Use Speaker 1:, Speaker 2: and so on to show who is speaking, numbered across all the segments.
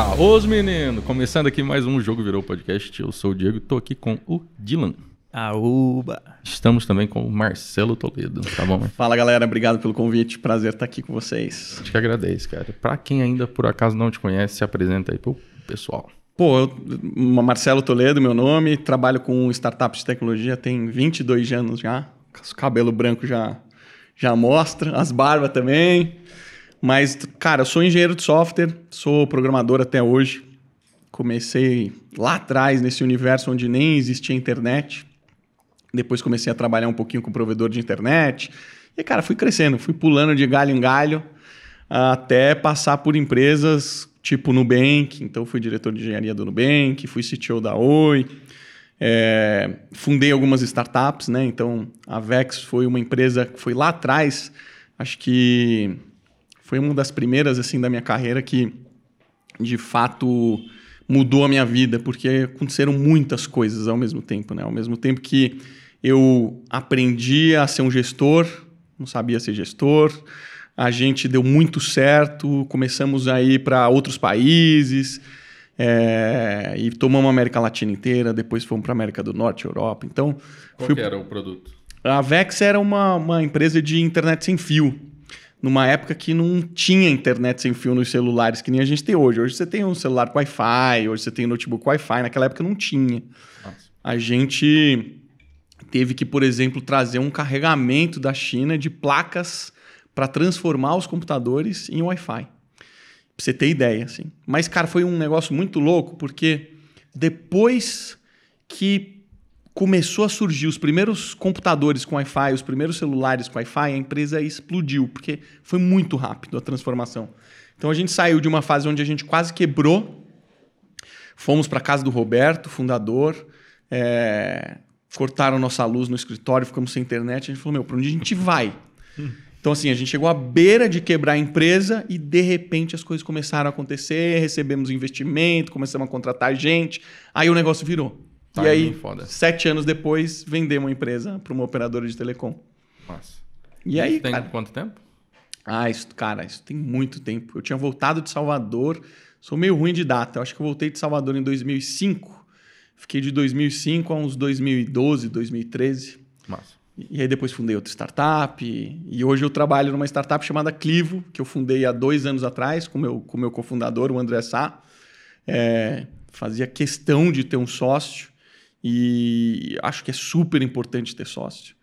Speaker 1: Ah, os meninos! Começando aqui mais um Jogo Virou Podcast. Eu sou o Diego e tô aqui com o Dylan.
Speaker 2: Aúba!
Speaker 1: Estamos também com o Marcelo Toledo, tá bom?
Speaker 3: Fala galera, obrigado pelo convite. Prazer estar aqui com vocês.
Speaker 1: A gente que agradece, cara. Pra quem ainda por acaso não te conhece, se apresenta aí pro pessoal.
Speaker 3: Pô, eu, Marcelo Toledo, meu nome, trabalho com startups de tecnologia tem 22 anos já. Cabelo branco já, já mostra, as barbas também. Mas, cara, sou engenheiro de software, sou programador até hoje. Comecei lá atrás nesse universo onde nem existia internet. Depois comecei a trabalhar um pouquinho com provedor de internet. E, cara, fui crescendo, fui pulando de galho em galho até passar por empresas tipo Nubank. Então, fui diretor de engenharia do Nubank, fui CTO da Oi. É, fundei algumas startups, né? Então, a Vex foi uma empresa que foi lá atrás, acho que foi uma das primeiras assim da minha carreira que de fato mudou a minha vida, porque aconteceram muitas coisas ao mesmo tempo, né? Ao mesmo tempo que eu aprendi a ser um gestor, não sabia ser gestor, a gente deu muito certo, começamos a ir para outros países, é, e tomamos a América Latina inteira, depois fomos para a América do Norte, Europa. Então,
Speaker 1: Qual
Speaker 3: fui...
Speaker 1: que era o produto?
Speaker 3: a Vex era uma, uma empresa de internet sem fio numa época que não tinha internet sem fio nos celulares que nem a gente tem hoje. Hoje você tem um celular com Wi-Fi, hoje você tem um notebook Wi-Fi, naquela época não tinha.
Speaker 1: Nossa.
Speaker 3: A gente teve que, por exemplo, trazer um carregamento da China de placas para transformar os computadores em Wi-Fi. Pra você ter ideia, assim. Mas, cara, foi um negócio muito louco, porque depois que começou a surgir os primeiros computadores com Wi-Fi, os primeiros celulares com Wi-Fi, a empresa explodiu, porque foi muito rápido a transformação. Então a gente saiu de uma fase onde a gente quase quebrou, fomos para casa do Roberto, fundador, é, cortaram nossa luz no escritório, ficamos sem internet, a gente falou, meu, para onde a gente vai? Então, assim, a gente chegou à beira de quebrar a empresa e, de repente, as coisas começaram a acontecer, recebemos investimento, começamos a contratar gente, aí o negócio virou.
Speaker 1: Tá,
Speaker 3: e aí,
Speaker 1: foda.
Speaker 3: sete anos depois, vendemos uma empresa para uma operadora de telecom.
Speaker 1: Nossa.
Speaker 3: E aí,
Speaker 1: tem
Speaker 3: cara,
Speaker 1: quanto tempo?
Speaker 3: ah, isso, cara, isso tem muito tempo. Eu tinha voltado de Salvador, sou meio ruim de data. Eu acho que eu voltei de Salvador em 2005. Fiquei de 2005 a uns 2012, 2013.
Speaker 1: Massa.
Speaker 3: E aí depois fundei outra startup. E hoje eu trabalho numa startup chamada Clivo, que eu fundei há dois anos atrás com meu, o com meu cofundador, o André Sá. É, fazia questão de ter um sócio e acho que é super importante ter sócio.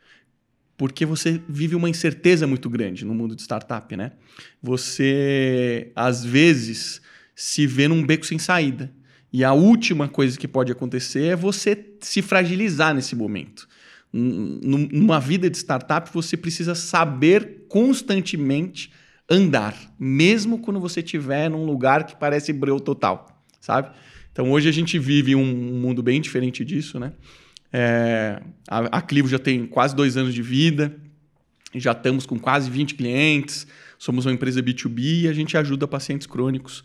Speaker 3: Porque você vive uma incerteza muito grande no mundo de startup, né? Você, às vezes, se vê num beco sem saída. E a última coisa que pode acontecer é você se fragilizar nesse momento. Num- Numa vida de startup, você precisa saber constantemente andar, mesmo quando você estiver num lugar que parece breu total, sabe? Então hoje a gente vive um um mundo bem diferente disso, né? É, a, a Clivo já tem quase dois anos de vida, já estamos com quase 20 clientes, somos uma empresa B2B e a gente ajuda pacientes crônicos.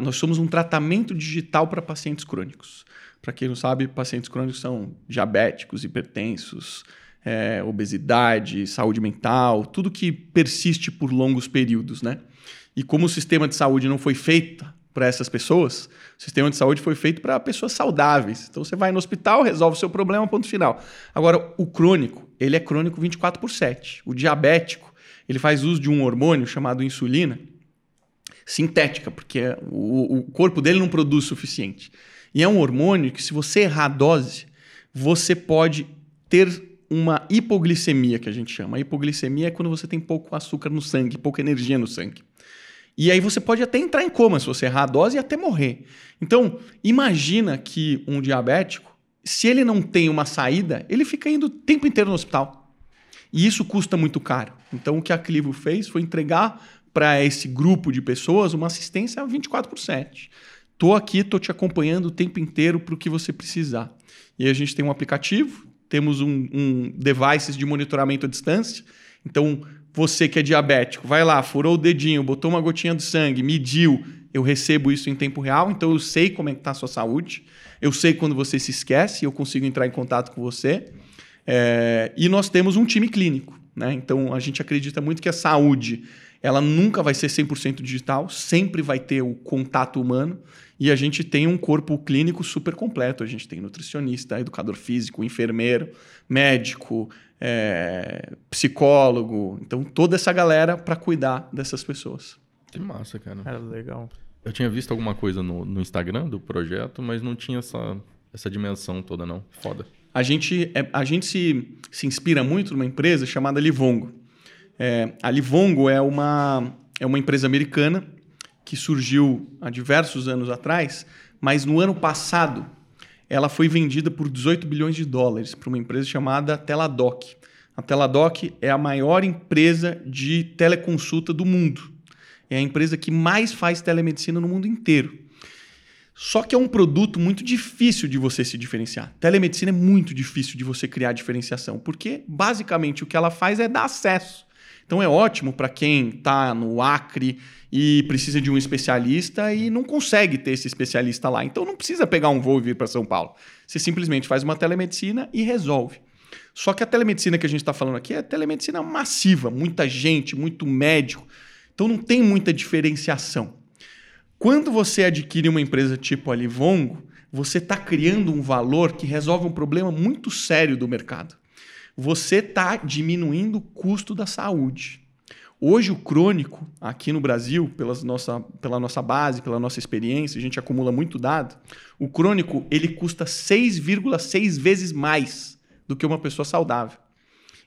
Speaker 3: Nós somos um tratamento digital para pacientes crônicos. Para quem não sabe, pacientes crônicos são diabéticos, hipertensos, é, obesidade, saúde mental, tudo que persiste por longos períodos, né? E como o sistema de saúde não foi feito para essas pessoas, o sistema de saúde foi feito para pessoas saudáveis. Então você vai no hospital, resolve o seu problema, ponto final. Agora, o crônico, ele é crônico 24 por 7. O diabético, ele faz uso de um hormônio chamado insulina, sintética, porque o, o corpo dele não produz o suficiente. E é um hormônio que, se você errar a dose, você pode ter uma hipoglicemia, que a gente chama. A hipoglicemia é quando você tem pouco açúcar no sangue, pouca energia no sangue. E aí você pode até entrar em coma se você errar a dose e até morrer. Então, imagina que um diabético, se ele não tem uma saída, ele fica indo o tempo inteiro no hospital. E isso custa muito caro. Então, o que a Clivo fez foi entregar para esse grupo de pessoas uma assistência 24 por 7. Tô aqui, tô te acompanhando o tempo inteiro para o que você precisar. E a gente tem um aplicativo, temos um, um devices de monitoramento à distância. Então, você que é diabético, vai lá, furou o dedinho, botou uma gotinha de sangue, mediu, eu recebo isso em tempo real, então eu sei como é que está a sua saúde, eu sei quando você se esquece, eu consigo entrar em contato com você. É, e nós temos um time clínico, né? Então a gente acredita muito que a saúde ela nunca vai ser 100% digital, sempre vai ter o contato humano. E a gente tem um corpo clínico super completo. A gente tem nutricionista, educador físico, enfermeiro, médico, é, psicólogo. Então, toda essa galera para cuidar dessas pessoas.
Speaker 1: Que massa, cara.
Speaker 2: É legal.
Speaker 1: Eu tinha visto alguma coisa no, no Instagram do projeto, mas não tinha essa, essa dimensão toda, não. Foda.
Speaker 3: A gente, é, a gente se, se inspira muito numa empresa chamada Livongo. É, a Livongo é uma, é uma empresa americana que surgiu há diversos anos atrás, mas no ano passado ela foi vendida por 18 bilhões de dólares para uma empresa chamada Teladoc. A Teladoc é a maior empresa de teleconsulta do mundo. É a empresa que mais faz telemedicina no mundo inteiro. Só que é um produto muito difícil de você se diferenciar. Telemedicina é muito difícil de você criar diferenciação, porque basicamente o que ela faz é dar acesso. Então é ótimo para quem está no Acre e precisa de um especialista e não consegue ter esse especialista lá. Então não precisa pegar um voo e vir para São Paulo. Você simplesmente faz uma telemedicina e resolve. Só que a telemedicina que a gente está falando aqui é telemedicina massiva, muita gente, muito médico. Então não tem muita diferenciação. Quando você adquire uma empresa tipo a Livongo, você está criando um valor que resolve um problema muito sério do mercado. Você está diminuindo o custo da saúde. Hoje, o crônico, aqui no Brasil, pelas nossa, pela nossa base, pela nossa experiência, a gente acumula muito dado. O crônico ele custa 6,6 vezes mais do que uma pessoa saudável.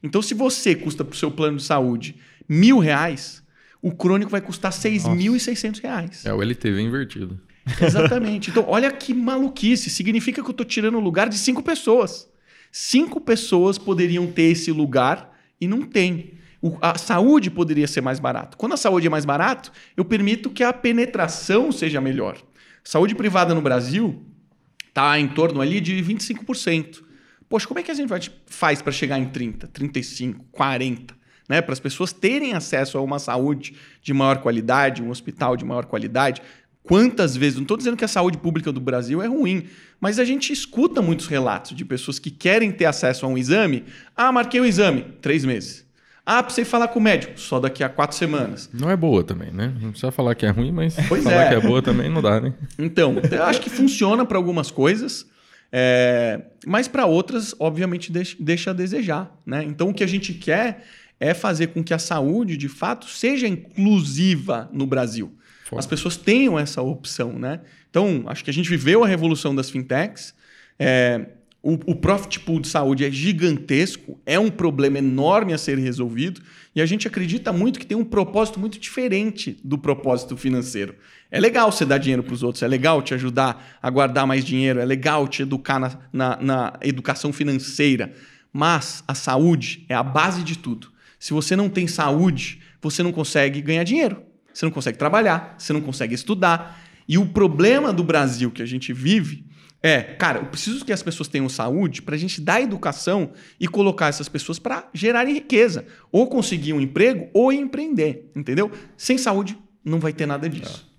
Speaker 3: Então, se você custa para o seu plano de saúde mil reais, o crônico vai custar 6.600 reais.
Speaker 1: É o LTV invertido.
Speaker 3: Exatamente. Então, olha que maluquice. Significa que eu estou tirando o lugar de cinco pessoas. Cinco pessoas poderiam ter esse lugar e não tem. O, a saúde poderia ser mais barato. Quando a saúde é mais barato, eu permito que a penetração seja melhor. Saúde privada no Brasil está em torno ali de 25%. Poxa, como é que a gente faz para chegar em 30, 35, 40? Né? Para as pessoas terem acesso a uma saúde de maior qualidade, um hospital de maior qualidade. Quantas vezes, não estou dizendo que a saúde pública do Brasil é ruim, mas a gente escuta muitos relatos de pessoas que querem ter acesso a um exame. Ah, marquei o exame, três meses. Ah, precisei falar com o médico, só daqui a quatro semanas.
Speaker 1: Não é boa também, né? Não precisa falar que é ruim, mas pois falar é. que é boa também não dá, né?
Speaker 3: Então, eu acho que funciona para algumas coisas, é... mas para outras, obviamente, deixa, deixa a desejar. Né? Então, o que a gente quer é fazer com que a saúde, de fato, seja inclusiva no Brasil. Foda. As pessoas tenham essa opção, né? Então, acho que a gente viveu a revolução das fintechs. É, o, o profit pool de saúde é gigantesco, é um problema enorme a ser resolvido e a gente acredita muito que tem um propósito muito diferente do propósito financeiro. É legal você dar dinheiro para os outros, é legal te ajudar a guardar mais dinheiro, é legal te educar na, na, na educação financeira, mas a saúde é a base de tudo. Se você não tem saúde, você não consegue ganhar dinheiro, você não consegue trabalhar, você não consegue estudar. E o problema do Brasil que a gente vive é, cara, eu preciso que as pessoas tenham saúde para a gente dar educação e colocar essas pessoas para gerarem riqueza. Ou conseguir um emprego ou empreender, entendeu? Sem saúde não vai ter nada disso.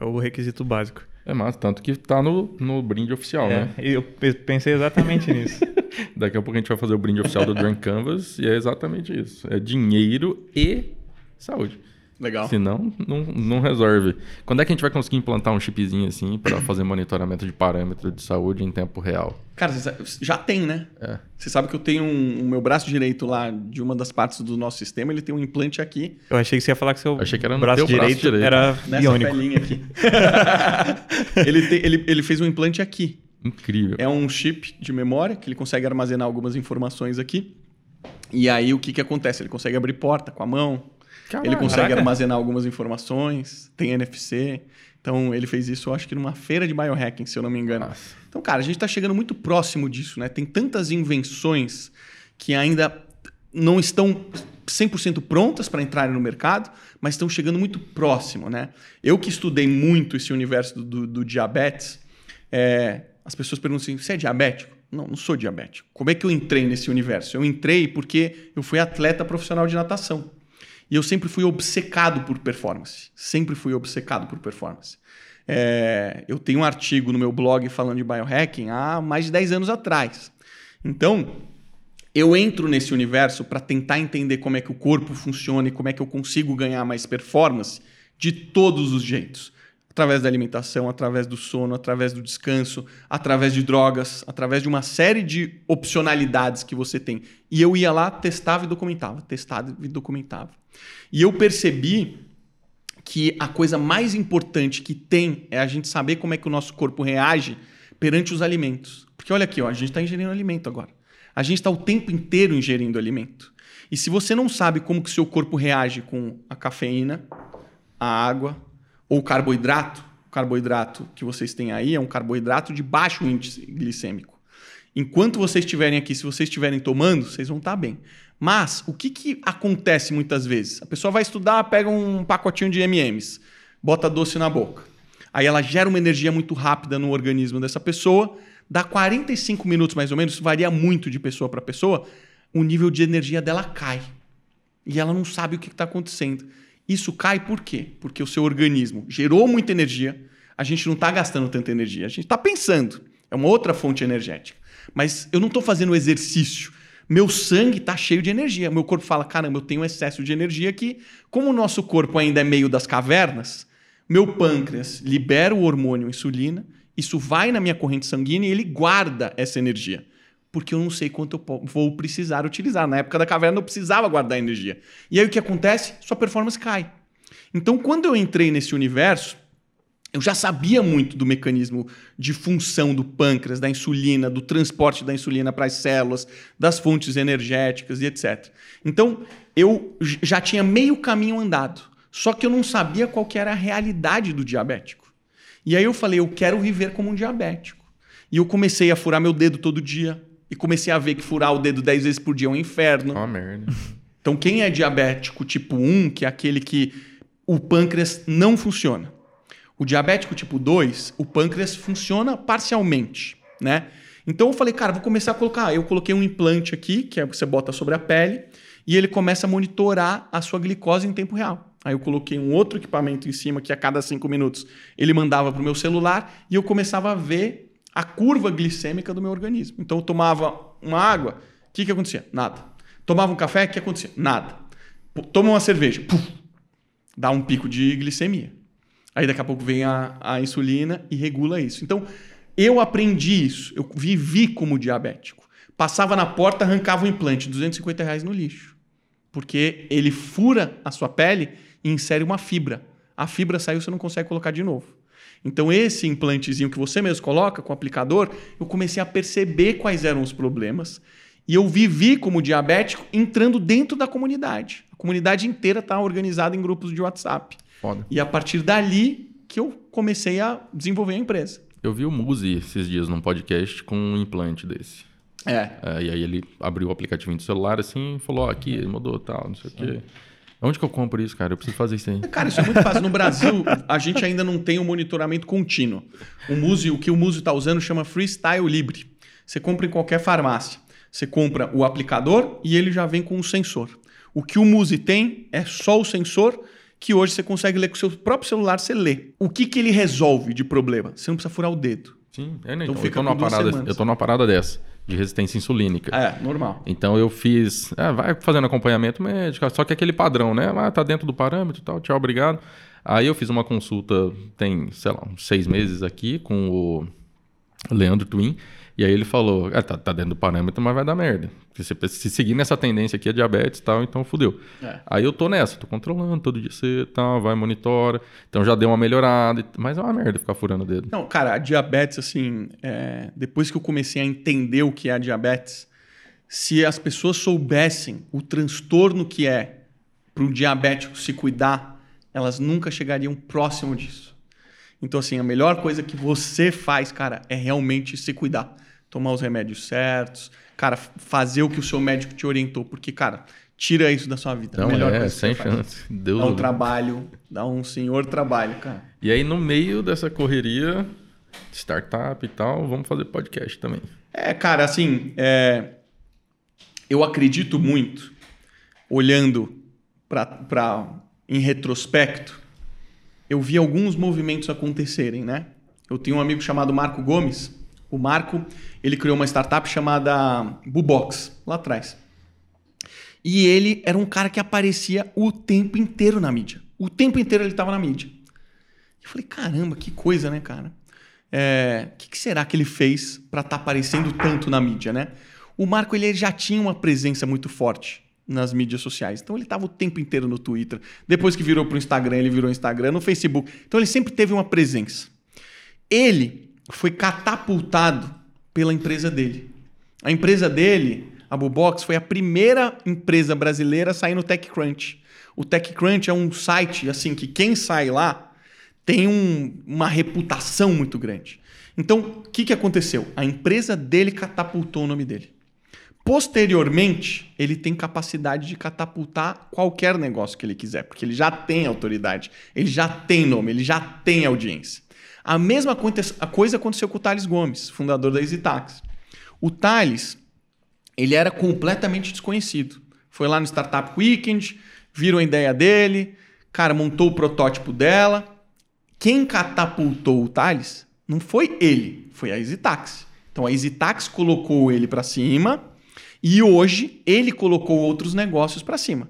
Speaker 2: É o requisito básico.
Speaker 1: É massa, tanto que tá no, no brinde oficial, é, né?
Speaker 2: Eu pensei exatamente nisso.
Speaker 1: Daqui a pouco a gente vai fazer o brinde oficial do Drunk Canvas e é exatamente isso. É dinheiro e saúde.
Speaker 3: Legal.
Speaker 1: Senão, não, não resolve. Quando é que a gente vai conseguir implantar um chipzinho assim para fazer monitoramento de parâmetro de saúde em tempo real?
Speaker 3: Cara, já tem, né? É. Você sabe que eu tenho um, o meu braço direito lá de uma das partes do nosso sistema, ele tem um implante aqui.
Speaker 2: Eu achei que você ia falar que seu
Speaker 1: achei que era no
Speaker 2: braço, direito
Speaker 1: braço direito
Speaker 2: era
Speaker 3: Nessa biônico. aqui. ele, tem, ele, ele fez um implante aqui.
Speaker 1: Incrível.
Speaker 3: É um chip de memória que ele consegue armazenar algumas informações aqui. E aí o que, que acontece? Ele consegue abrir porta com a mão, Caraca. Ele consegue armazenar algumas informações, tem NFC. Então, ele fez isso, eu acho que numa feira de biohacking, se eu não me engano. Nossa. Então, cara, a gente está chegando muito próximo disso, né? Tem tantas invenções que ainda não estão 100% prontas para entrarem no mercado, mas estão chegando muito próximo, né? Eu que estudei muito esse universo do, do, do diabetes, é, as pessoas perguntam assim, você é diabético? Não, não sou diabético. Como é que eu entrei nesse universo? Eu entrei porque eu fui atleta profissional de natação. E eu sempre fui obcecado por performance. Sempre fui obcecado por performance. É, eu tenho um artigo no meu blog falando de biohacking há mais de 10 anos atrás. Então, eu entro nesse universo para tentar entender como é que o corpo funciona e como é que eu consigo ganhar mais performance de todos os jeitos. Através da alimentação, através do sono, através do descanso, através de drogas, através de uma série de opcionalidades que você tem. E eu ia lá, testava e documentava, testava e documentava. E eu percebi que a coisa mais importante que tem é a gente saber como é que o nosso corpo reage perante os alimentos. Porque olha aqui, ó, a gente está ingerindo alimento agora. A gente está o tempo inteiro ingerindo alimento. E se você não sabe como que seu corpo reage com a cafeína, a água ou carboidrato, o carboidrato que vocês têm aí é um carboidrato de baixo índice glicêmico. Enquanto vocês estiverem aqui, se vocês estiverem tomando, vocês vão estar bem. Mas o que, que acontece muitas vezes? A pessoa vai estudar, pega um pacotinho de MMs, bota doce na boca. Aí ela gera uma energia muito rápida no organismo dessa pessoa, dá 45 minutos mais ou menos, varia muito de pessoa para pessoa, o nível de energia dela cai. E ela não sabe o que está acontecendo. Isso cai por quê? Porque o seu organismo gerou muita energia, a gente não está gastando tanta energia, a gente está pensando. É uma outra fonte energética. Mas eu não estou fazendo exercício. Meu sangue está cheio de energia. Meu corpo fala: caramba, eu tenho excesso de energia aqui. Como o nosso corpo ainda é meio das cavernas, meu pâncreas libera o hormônio insulina, isso vai na minha corrente sanguínea e ele guarda essa energia. Porque eu não sei quanto eu vou precisar utilizar. Na época da caverna eu precisava guardar energia. E aí o que acontece? Sua performance cai. Então, quando eu entrei nesse universo, eu já sabia muito do mecanismo de função do pâncreas, da insulina, do transporte da insulina para as células, das fontes energéticas e etc. Então, eu já tinha meio caminho andado. Só que eu não sabia qual era a realidade do diabético. E aí eu falei, eu quero viver como um diabético. E eu comecei a furar meu dedo todo dia. E comecei a ver que furar o dedo 10 vezes por dia é um inferno.
Speaker 1: Oh, merda.
Speaker 3: Então, quem é diabético tipo 1, que é aquele que o pâncreas não funciona, o diabético tipo 2, o pâncreas funciona parcialmente, né? Então eu falei, cara, vou começar a colocar. Eu coloquei um implante aqui, que é você bota sobre a pele, e ele começa a monitorar a sua glicose em tempo real. Aí eu coloquei um outro equipamento em cima que a cada cinco minutos ele mandava para o meu celular e eu começava a ver a curva glicêmica do meu organismo. Então eu tomava uma água, o que, que acontecia? Nada. Tomava um café, o que acontecia? Nada. Toma uma cerveja, puf, dá um pico de glicemia. Aí daqui a pouco vem a, a insulina e regula isso. Então, eu aprendi isso. Eu vivi como diabético. Passava na porta, arrancava o implante, 250 reais no lixo. Porque ele fura a sua pele e insere uma fibra. A fibra saiu, você não consegue colocar de novo. Então, esse implantezinho que você mesmo coloca com o aplicador, eu comecei a perceber quais eram os problemas. E eu vivi como diabético entrando dentro da comunidade. A comunidade inteira está organizada em grupos de WhatsApp.
Speaker 1: Foda.
Speaker 3: E a partir dali que eu comecei a desenvolver a empresa.
Speaker 1: Eu vi o Muzi esses dias num podcast com um implante desse.
Speaker 3: É.
Speaker 1: É, e aí ele abriu o aplicativo do celular assim e falou: ó, aqui, mudou tal, não sei o quê. Onde que eu compro isso, cara? Eu preciso fazer isso aí.
Speaker 3: Cara, isso é muito fácil. No Brasil, a gente ainda não tem um monitoramento contínuo. O Muzi, o que o Muzi está usando chama Freestyle Libre. Você compra em qualquer farmácia. Você compra o aplicador e ele já vem com um sensor. O que o Muzi tem é só o sensor que hoje você consegue ler com o seu próprio celular, você lê. O que, que ele resolve de problema? Você não precisa furar o dedo.
Speaker 1: Sim, é, né?
Speaker 3: Então
Speaker 1: Então,
Speaker 3: fica
Speaker 1: eu, tô numa parada,
Speaker 3: semanas.
Speaker 1: eu tô numa parada dessa, de resistência insulínica.
Speaker 3: É, normal.
Speaker 1: Então eu fiz. é, vai fazendo acompanhamento médico, só que aquele padrão, né? Ah, tá dentro do parâmetro e tal, tchau, obrigado. Aí eu fiz uma consulta, tem, sei lá, uns seis meses aqui com o Leandro Twin. E aí ele falou: ah, tá, tá dentro do parâmetro, mas vai dar merda. Se, se seguir nessa tendência aqui é diabetes e tal, então fudeu.
Speaker 3: É.
Speaker 1: Aí eu tô nessa, tô controlando, todo dia você tal, vai, monitora. Então já deu uma melhorada, mas é uma merda ficar furando o dedo.
Speaker 3: Não, cara, a diabetes, assim, é, depois que eu comecei a entender o que é a diabetes, se as pessoas soubessem o transtorno que é para um diabético se cuidar, elas nunca chegariam próximo disso. Então, assim, a melhor coisa que você faz, cara, é realmente se cuidar. Tomar os remédios certos, cara, fazer o que o seu médico te orientou, porque, cara, tira isso da sua vida.
Speaker 1: Não,
Speaker 3: melhor
Speaker 1: é, sem chance. Deus
Speaker 3: Dá um
Speaker 1: livre.
Speaker 3: trabalho, dá um senhor trabalho, cara.
Speaker 1: E aí, no meio dessa correria, startup e tal, vamos fazer podcast também.
Speaker 3: É, cara, assim, é, eu acredito muito, olhando para em retrospecto, eu vi alguns movimentos acontecerem, né? Eu tenho um amigo chamado Marco Gomes, O Marco, ele criou uma startup chamada Bubox, lá atrás. E ele era um cara que aparecia o tempo inteiro na mídia. O tempo inteiro ele estava na mídia. Eu falei, caramba, que coisa, né, cara? É, o que, que será que ele fez para estar tá aparecendo tanto na mídia, né? O Marco ele já tinha uma presença muito forte nas mídias sociais. Então ele estava o tempo inteiro no Twitter. Depois que virou para o Instagram, ele virou Instagram, no Facebook. Então ele sempre teve uma presença. Ele foi catapultado pela empresa dele. A empresa dele, a Bubox, foi a primeira empresa brasileira a sair no TechCrunch. O TechCrunch é um site assim que quem sai lá tem um, uma reputação muito grande. Então, o que, que aconteceu? A empresa dele catapultou o nome dele. Posteriormente, ele tem capacidade de catapultar qualquer negócio que ele quiser, porque ele já tem autoridade, ele já tem nome, ele já tem audiência. A mesma coisa aconteceu com o Thales Gomes, fundador da EasyTax. O Thales, ele era completamente desconhecido. Foi lá no Startup Weekend, viram a ideia dele, cara, montou o protótipo dela. Quem catapultou o Thales não foi ele, foi a EasyTax. Então a EasyTax colocou ele para cima e hoje ele colocou outros negócios para cima.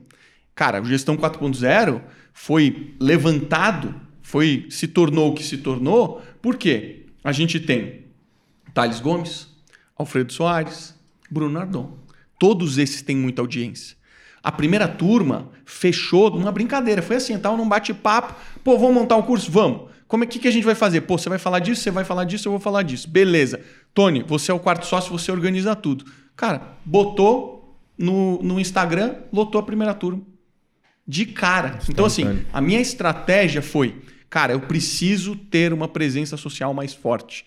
Speaker 3: Cara, o Gestão 4.0 foi levantado, foi se tornou o que se tornou, porque a gente tem Thales Gomes, Alfredo Soares, Bruno Ardon. Todos esses têm muita audiência. A primeira turma fechou numa brincadeira. Foi assim, tava num bate-papo. Pô, vamos montar um curso? Vamos. Como é que, que a gente vai fazer? Pô, você vai falar disso, você vai falar disso, eu vou falar disso. Beleza. Tony, você é o quarto sócio, você organiza tudo. Cara, botou no, no Instagram, lotou a primeira turma. De cara. Então, assim, a minha estratégia foi, cara, eu preciso ter uma presença social mais forte.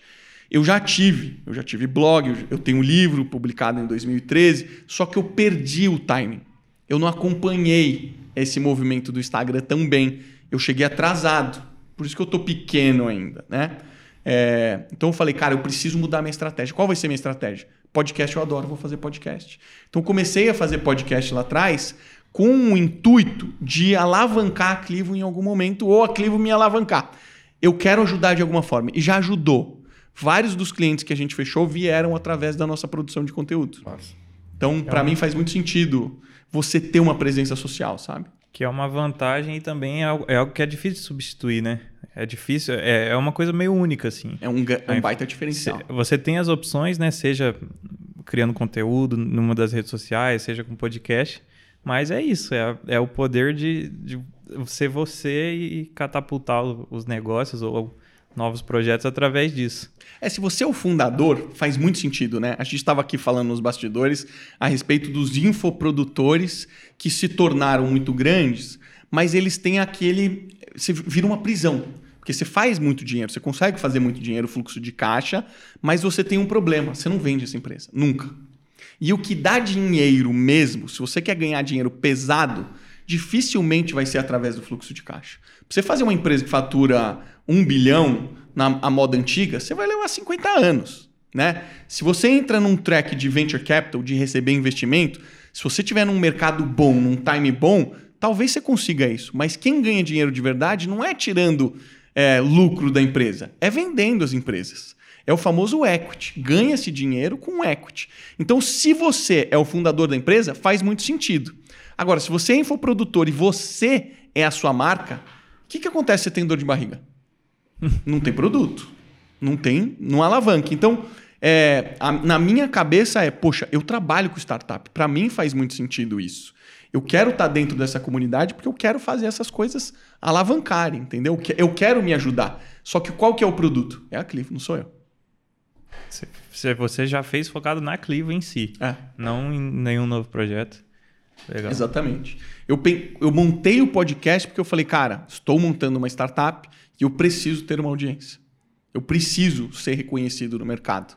Speaker 3: Eu já tive, eu já tive blog, eu tenho um livro publicado em 2013, só que eu perdi o timing. Eu não acompanhei esse movimento do Instagram tão bem. Eu cheguei atrasado. Por isso que eu tô pequeno ainda, né? É, então eu falei, cara, eu preciso mudar minha estratégia. Qual vai ser minha estratégia? Podcast eu adoro, vou fazer podcast. Então comecei a fazer podcast lá atrás com o intuito de alavancar a Clivo em algum momento ou a Clivo me alavancar. Eu quero ajudar de alguma forma e já ajudou. Vários dos clientes que a gente fechou vieram através da nossa produção de conteúdo. Nossa. Então, para é mim faz muito sentido você ter uma presença social, sabe?
Speaker 2: Que é uma vantagem e também é algo, é algo que é difícil de substituir, né? É difícil, é, é uma coisa meio única, assim.
Speaker 3: É um, é um baita diferencial.
Speaker 2: Você tem as opções, né? Seja criando conteúdo numa das redes sociais, seja com podcast. Mas é isso, é, é o poder de, de ser você e catapultar os negócios ou novos projetos através disso.
Speaker 3: É, se você é o fundador, faz muito sentido, né? A gente estava aqui falando nos bastidores a respeito dos infoprodutores que se tornaram muito grandes, mas eles têm aquele. Você vira uma prisão. Porque você faz muito dinheiro, você consegue fazer muito dinheiro, fluxo de caixa, mas você tem um problema: você não vende essa empresa. Nunca. E o que dá dinheiro mesmo, se você quer ganhar dinheiro pesado, dificilmente vai ser através do fluxo de caixa. Pra você fazer uma empresa que fatura um bilhão na a moda antiga, você vai levar 50 anos. Né? Se você entra num track de venture capital, de receber investimento, se você tiver num mercado bom, num time bom, talvez você consiga isso. Mas quem ganha dinheiro de verdade não é tirando é, lucro da empresa, é vendendo as empresas. É o famoso equity. Ganha-se dinheiro com equity. Então, se você é o fundador da empresa, faz muito sentido. Agora, se você é infoprodutor e você é a sua marca, o que, que acontece se você tem dor de barriga? não tem produto. Não tem, não alavanca. Então, é, a, na minha cabeça é, poxa, eu trabalho com startup. Para mim faz muito sentido isso. Eu quero estar tá dentro dessa comunidade porque eu quero fazer essas coisas alavancarem, entendeu? Eu quero me ajudar. Só que qual que é o produto? É a Cliff, não sou eu.
Speaker 2: Você já fez focado na Clivo em si, é. não em nenhum novo projeto.
Speaker 3: Legal. Exatamente. Eu, eu montei o podcast porque eu falei, cara, estou montando uma startup e eu preciso ter uma audiência. Eu preciso ser reconhecido no mercado.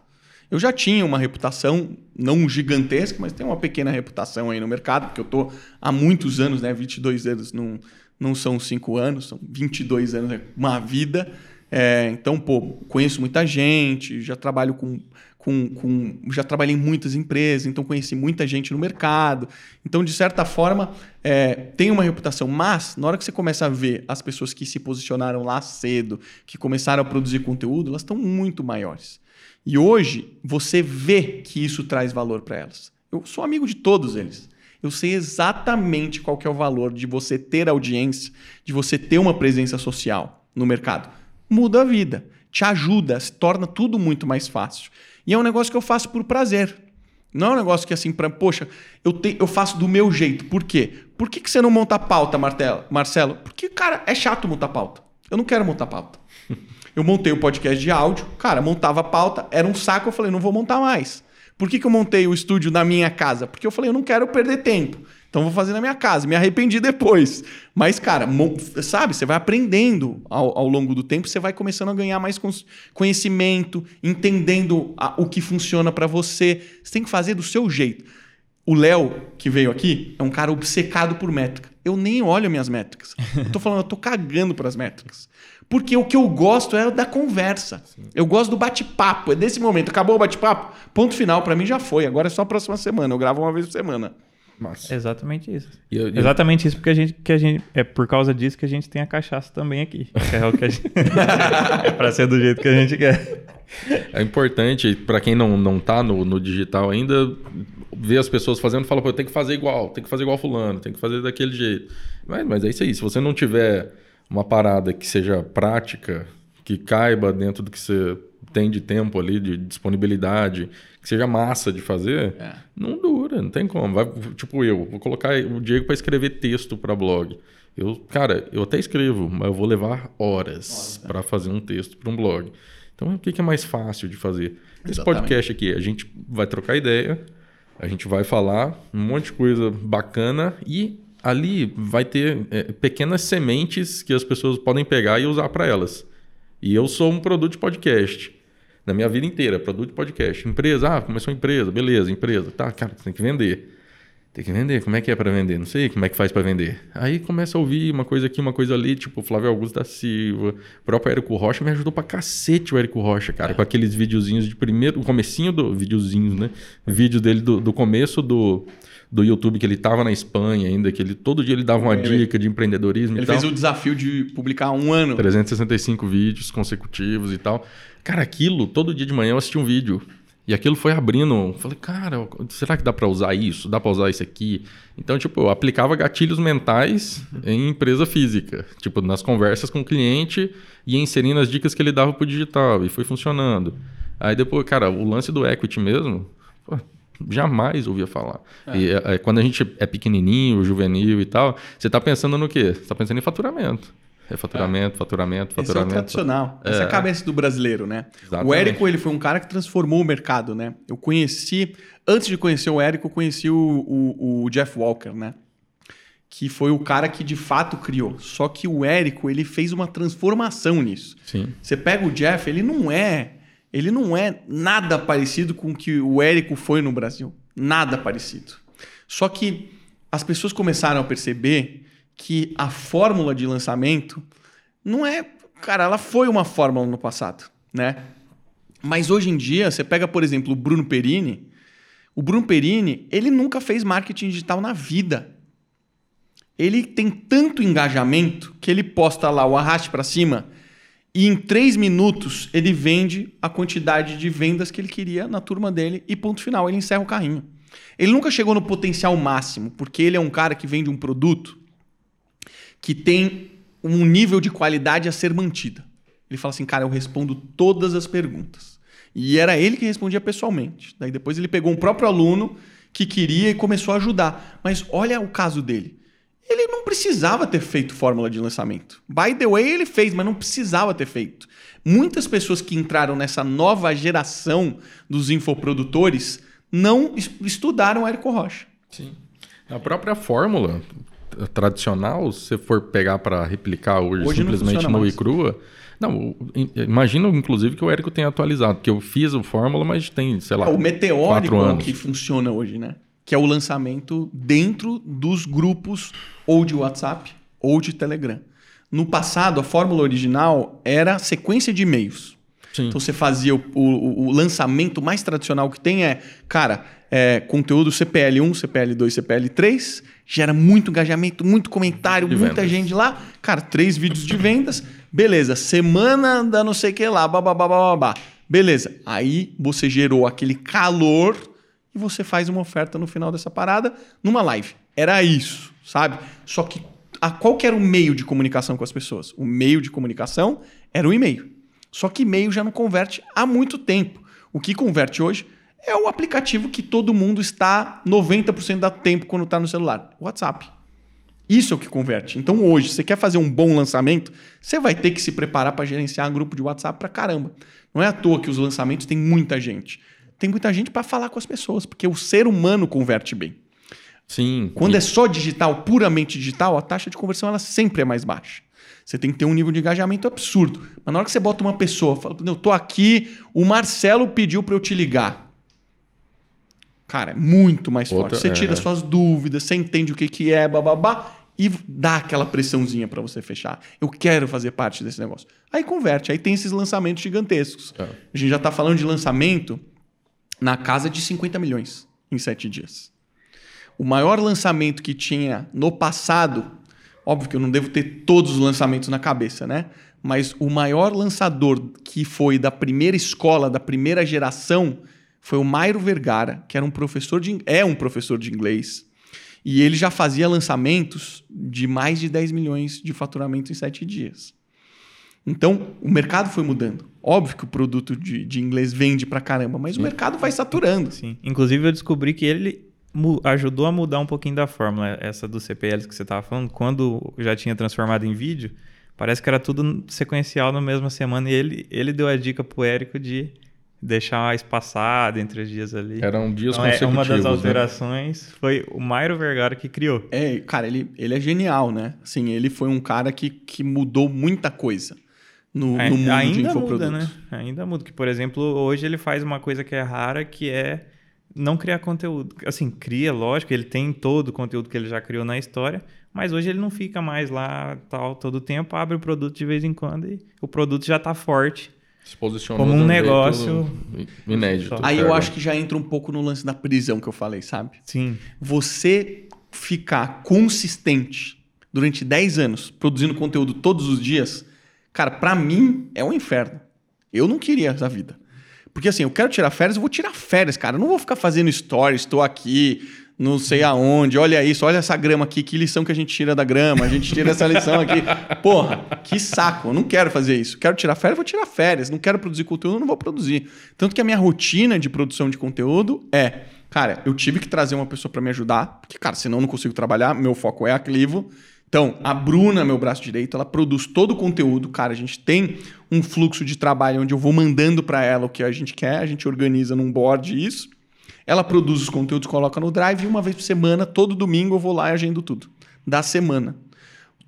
Speaker 3: Eu já tinha uma reputação, não gigantesca, mas tem uma pequena reputação aí no mercado, porque eu estou há muitos anos, né? 22 anos não, não são 5 anos, são 22 anos, é uma vida. É, então, pô, conheço muita gente, já trabalho com, com, com, Já trabalhei em muitas empresas, então conheci muita gente no mercado. Então, de certa forma, é, tem uma reputação. Mas, na hora que você começa a ver as pessoas que se posicionaram lá cedo, que começaram a produzir conteúdo, elas estão muito maiores. E hoje você vê que isso traz valor para elas. Eu sou amigo de todos eles. Eu sei exatamente qual que é o valor de você ter audiência, de você ter uma presença social no mercado. Muda a vida, te ajuda, se torna tudo muito mais fácil. E é um negócio que eu faço por prazer. Não é um negócio que assim, pra, poxa, eu, te, eu faço do meu jeito. Por quê? Por que, que você não monta pauta, Martelo, Marcelo? Porque, cara, é chato montar pauta. Eu não quero montar pauta. Eu montei o podcast de áudio, cara, montava a pauta, era um saco, eu falei, não vou montar mais. Por que, que eu montei o estúdio na minha casa? Porque eu falei, eu não quero perder tempo. Então vou fazer na minha casa. Me arrependi depois. Mas, cara, sabe, você vai aprendendo ao, ao, longo do tempo, você vai começando a ganhar mais conhecimento, entendendo a, o que funciona para você. Você tem que fazer do seu jeito. O Léo, que veio aqui, é um cara obcecado por métrica. Eu nem olho minhas métricas. Eu tô falando, eu tô cagando para as métricas. Porque o que eu gosto é da conversa. Sim. Eu gosto do bate-papo. É desse momento. Acabou o bate-papo? Ponto final. Para mim já foi. Agora é só a próxima semana. Eu gravo uma vez por semana.
Speaker 2: Massa. Exatamente isso. E eu, Exatamente isso porque a gente, que a gente é por causa disso que a gente tem a cachaça também aqui. É o que a gente é para ser do jeito que a gente quer.
Speaker 1: É importante para quem não não tá no, no digital ainda ver as pessoas fazendo, fala, pô, tem que fazer igual, tem que fazer igual fulano, tem que fazer daquele jeito. Mas, mas é isso aí. Se você não tiver uma parada que seja prática, que caiba dentro do que você tem de tempo ali, de disponibilidade, que seja massa de fazer, é. não dura, não tem como. Vai, tipo eu, vou colocar o Diego para escrever texto para blog. Eu, cara, eu até escrevo, mas eu vou levar horas para fazer um texto para um blog. Então, o que, é mais fácil de fazer? Esse podcast aqui, a gente vai trocar ideia, a gente vai falar um monte de coisa bacana e ali vai ter é, pequenas sementes que as pessoas podem pegar e usar para elas. E eu sou um produto de podcast. Na minha vida inteira, produto de podcast. Empresa, ah, começou empresa, beleza, empresa. Tá, cara, tem que vender. Tem que vender. Como é que é para vender? Não sei como é que faz para vender. Aí começa a ouvir uma coisa aqui, uma coisa ali, tipo Flávio Augusto da Silva, o próprio Érico Rocha me ajudou pra cacete o Érico Rocha, cara, é. com aqueles videozinhos de primeiro, o comecinho do videozinhos, né? Vídeo dele do, do começo do do YouTube que ele estava na Espanha ainda, que ele todo dia ele dava uma dica de empreendedorismo
Speaker 3: ele
Speaker 1: e tal.
Speaker 3: Ele fez o desafio de publicar um ano.
Speaker 1: 365 vídeos consecutivos e tal. Cara, aquilo, todo dia de manhã eu assistia um vídeo. E aquilo foi abrindo. Falei, cara, será que dá para usar isso? Dá para usar isso aqui? Então, tipo, eu aplicava gatilhos mentais em empresa física. Tipo, nas conversas com o cliente e inserindo as dicas que ele dava pro digital. E foi funcionando. Aí depois, cara, o lance do equity mesmo, pô, jamais ouvia falar. É. E é, quando a gente é pequenininho, juvenil e tal, você está pensando no quê? Você está pensando em faturamento. É faturamento, é. faturamento, faturamento. Esse é o
Speaker 3: tradicional. É. Essa é a cabeça do brasileiro, né? Exatamente. O Érico, ele foi um cara que transformou o mercado, né? Eu conheci, antes de conhecer o Érico, eu conheci o, o, o, Jeff Walker, né? Que foi o cara que de fato criou. Só que o Érico, ele fez uma transformação nisso.
Speaker 1: Sim.
Speaker 3: Você pega o Jeff, ele não é ele não é nada parecido com o que o Érico foi no Brasil. Nada parecido. Só que as pessoas começaram a perceber que a fórmula de lançamento não é. Cara, ela foi uma fórmula no passado, né? Mas hoje em dia, você pega, por exemplo, o Bruno Perini. O Bruno Perini, ele nunca fez marketing digital na vida. Ele tem tanto engajamento que ele posta lá o arraste para cima e em três minutos ele vende a quantidade de vendas que ele queria na turma dele e ponto final, ele encerra o carrinho. Ele nunca chegou no potencial máximo, porque ele é um cara que vende um produto que tem um nível de qualidade a ser mantida. Ele fala assim, cara, eu respondo todas as perguntas. E era ele que respondia pessoalmente. Daí depois ele pegou um próprio aluno que queria e começou a ajudar. Mas olha o caso dele ele não precisava ter feito fórmula de lançamento. By the way, ele fez, mas não precisava ter feito. Muitas pessoas que entraram nessa nova geração dos infoprodutores não estudaram Érico Rocha.
Speaker 1: Sim. A própria fórmula tradicional, se você for pegar para replicar hoje, hoje simplesmente no e crua, não, imagino inclusive que o Érico tenha atualizado, porque eu fiz a fórmula, mas tem, sei lá,
Speaker 3: é, o meteórico é o que funciona hoje, né? que é o lançamento dentro dos grupos ou de WhatsApp ou de Telegram. No passado, a fórmula original era sequência de e-mails. Sim. Então você fazia o, o, o, lançamento mais tradicional que tem é, cara, é, conteúdo CPL1, CPL2, CPL3, gera muito engajamento, muito comentário, de muita vendas. gente lá. Cara, três vídeos de vendas, beleza, semana da não sei o que lá, babá, babá, babá. Beleza. Aí você gerou aquele calor e você faz uma oferta no final dessa parada numa live. Era isso, sabe? Só que a, qual que era o meio de comunicação com as pessoas? O meio de comunicação era o e-mail. Só que e-mail já não converte há muito tempo. O que converte hoje é o aplicativo que todo mundo está 90% do tempo quando está no celular. WhatsApp. Isso é o que converte. Então hoje, você quer fazer um bom lançamento, você vai ter que se preparar para gerenciar um grupo de WhatsApp para caramba. Não é à toa que os lançamentos têm muita gente. Tem muita gente para falar com as pessoas, porque o ser humano converte bem.
Speaker 1: Sim.
Speaker 3: Quando
Speaker 1: e-
Speaker 3: é só digital, puramente digital, a taxa de conversão ela sempre é mais baixa. Você tem que ter um nível de engajamento absurdo. Mas na hora que você bota uma pessoa, fala, eu tô aqui, o Marcelo pediu para eu te ligar. Cara, é muito mais
Speaker 1: Outra-
Speaker 3: forte. Você tira
Speaker 1: é.
Speaker 3: suas dúvidas, você entende o que, que é, bababá, e dá aquela pressãozinha para você fechar. Eu quero fazer parte desse negócio. Aí converte, aí tem esses lançamentos gigantescos.
Speaker 1: É.
Speaker 3: A gente já tá falando de lançamento na casa de 50 milhões em sete dias. O maior lançamento que tinha no passado, óbvio que eu não devo ter todos os lançamentos na cabeça, né? Mas o maior lançador que foi da primeira escola, da primeira geração, foi o Mairo Vergara, que era um professor de, é um professor de inglês. E ele já fazia lançamentos de mais de 10 milhões de faturamento em sete dias. Então, o mercado foi mudando. Óbvio que o produto de, de inglês vende pra caramba, mas o mercado vai saturando.
Speaker 2: Sim. Inclusive, eu descobri que ele ajudou a mudar um pouquinho da fórmula, essa do CPLs que você estava falando. Quando já tinha transformado em vídeo, parece que era tudo sequencial na mesma semana. E ele, ele deu a dica pro Érico de deixar espaçado entre os dias ali.
Speaker 1: Eram dias
Speaker 2: Então, é,
Speaker 1: consecutivos.
Speaker 2: uma das
Speaker 1: né?
Speaker 2: alterações foi o Mairo Vergara que criou.
Speaker 3: É, cara, ele, ele é genial, né? Assim, ele foi um cara que, que mudou muita coisa no,
Speaker 2: É,
Speaker 3: no mundo de
Speaker 2: ainda
Speaker 3: infoprodutos.
Speaker 2: muda, né? Ainda muda. Que, por exemplo, hoje ele faz uma coisa que é rara, que é não criar conteúdo. Assim, cria, lógico, ele tem todo o conteúdo que ele já criou na história, mas hoje ele não fica mais lá tal todo o tempo, abre o produto de vez em quando e o produto já está forte.
Speaker 1: Se posicionou
Speaker 2: Como um negócio-
Speaker 1: inédito.
Speaker 3: Aí eu
Speaker 1: cara.
Speaker 3: acho que já entra um pouco no lance da prisão que eu falei, sabe?
Speaker 2: Sim.
Speaker 3: Você ficar consistente durante 10 anos, produzindo conteúdo todos os dias, cara, pra mim é um inferno. Eu não queria essa vida. Porque assim, eu quero tirar férias, eu vou tirar férias, cara. Eu não vou ficar fazendo stories, estou aqui, não sei aonde, olha isso, olha essa grama aqui, que lição que a gente tira da grama, a gente tira essa lição aqui. Porra, que saco, eu não quero fazer isso. Quero tirar férias, vou tirar férias. Não quero produzir conteúdo, não vou produzir. Tanto que a minha rotina de produção de conteúdo é, cara, eu tive que trazer uma pessoa para me ajudar, porque, cara, senão eu não consigo trabalhar, meu foco é a Clivo. Então, a Bruna, meu braço direito, ela produz todo o conteúdo. Cara, a gente tem um fluxo de trabalho onde eu vou mandando para ela o que a gente quer, a gente organiza num board isso. Ela produz os conteúdos, coloca no Drive e uma vez por semana, todo domingo eu vou lá e agendo tudo. Da semana.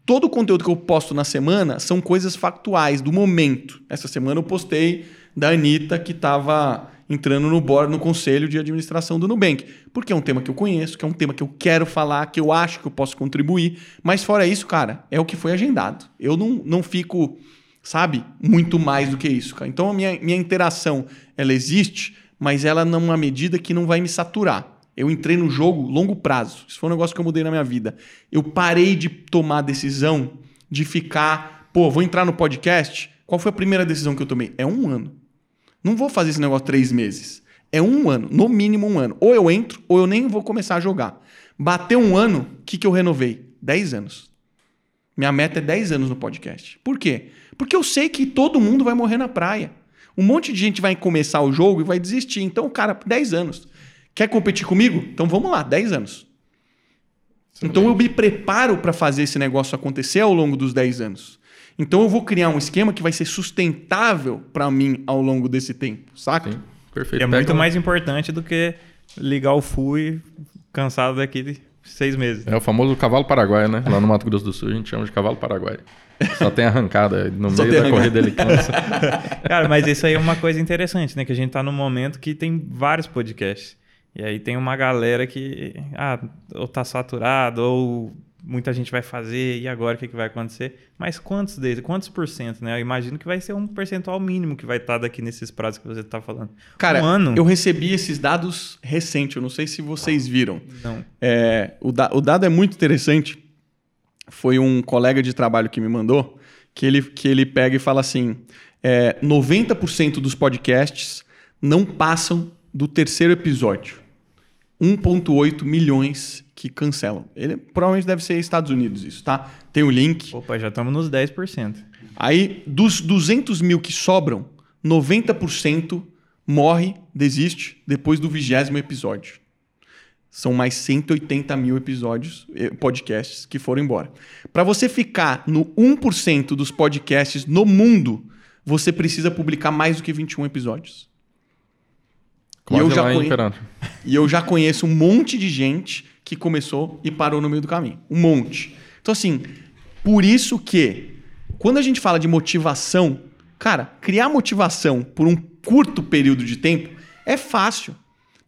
Speaker 3: Todo o conteúdo que eu posto na semana são coisas factuais, do momento. Essa semana eu postei da Anitta que estava entrando no board, no conselho de administração do Nubank. Porque é um tema que eu conheço, que é um tema que eu quero falar, que eu acho que eu posso contribuir. Mas fora isso, cara, é o que foi agendado. Eu não, não fico, sabe, muito mais do que isso, cara. Então a minha, minha interação, ela existe, mas ela numa medida que não vai me saturar. Eu entrei no jogo longo prazo. Isso foi um negócio que eu mudei na minha vida. Eu parei de tomar a decisão de ficar, pô, vou entrar no podcast. Qual foi a primeira decisão que eu tomei? É um ano. Não vou fazer esse negócio três meses. É um ano, no mínimo um ano. Ou eu entro, ou eu nem vou começar a jogar. Bateu um ano, o que, que eu renovei? Dez anos. Minha meta é 10 anos no podcast. Por quê? Porque eu sei que todo mundo vai morrer na praia. Um monte de gente vai começar o jogo e vai desistir. Então, cara, 10 anos. Quer competir comigo? Então vamos lá, 10 anos. Então eu me preparo para fazer esse negócio acontecer ao longo dos 10 anos. Então eu vou criar um esquema que vai ser sustentável para mim ao longo desse tempo, saca?
Speaker 1: Sim, perfeito.
Speaker 2: E é
Speaker 1: Pega
Speaker 2: muito
Speaker 1: um-
Speaker 2: mais importante do que ligar o FUI cansado daqui de seis meses.
Speaker 1: É o famoso cavalo paraguaio, né? Lá no Mato Grosso do Sul a gente chama de cavalo paraguaio. Só tem arrancada. No
Speaker 3: Só
Speaker 1: meio da
Speaker 3: arrancada.
Speaker 1: corrida ele cansa.
Speaker 2: Cara, mas isso aí é uma coisa interessante, né? Que a gente tá num momento que tem vários podcasts. E aí tem uma galera que, ah, ou tá saturado, ou muita gente vai fazer, e agora o que, que vai acontecer? Mas quantos deles, quantos por cento, né? Eu imagino que vai ser um percentual mínimo que vai estar daqui nesses prazos que você tá falando.
Speaker 3: Cara,
Speaker 2: um ano?
Speaker 3: eu recebi esses dados recentes, eu não sei se vocês viram.
Speaker 2: Não.
Speaker 3: É, o, da- o dado é muito interessante. Foi um colega de trabalho que me mandou, que ele, que ele pega e fala assim: é, 90% dos podcasts não passam do terceiro episódio. 1,8 milhões que cancelam. Ele provavelmente deve ser Estados Unidos isso, tá? Tem o link.
Speaker 2: Opa, já estamos nos 10%.
Speaker 3: Aí, dos 200 mil que sobram, 90% morre, desiste, depois do vigésimo episódio. São mais 180 mil episódios, eh, podcasts, que foram embora. Para você ficar no 1% dos podcasts no mundo, você precisa publicar mais do que 21 episódios. E eu, já conhe- e eu já conheço um monte de gente que começou e parou no meio do caminho. Um monte. Então, assim, por isso que, quando a gente fala de motivação, cara, criar motivação por um curto período de tempo é fácil.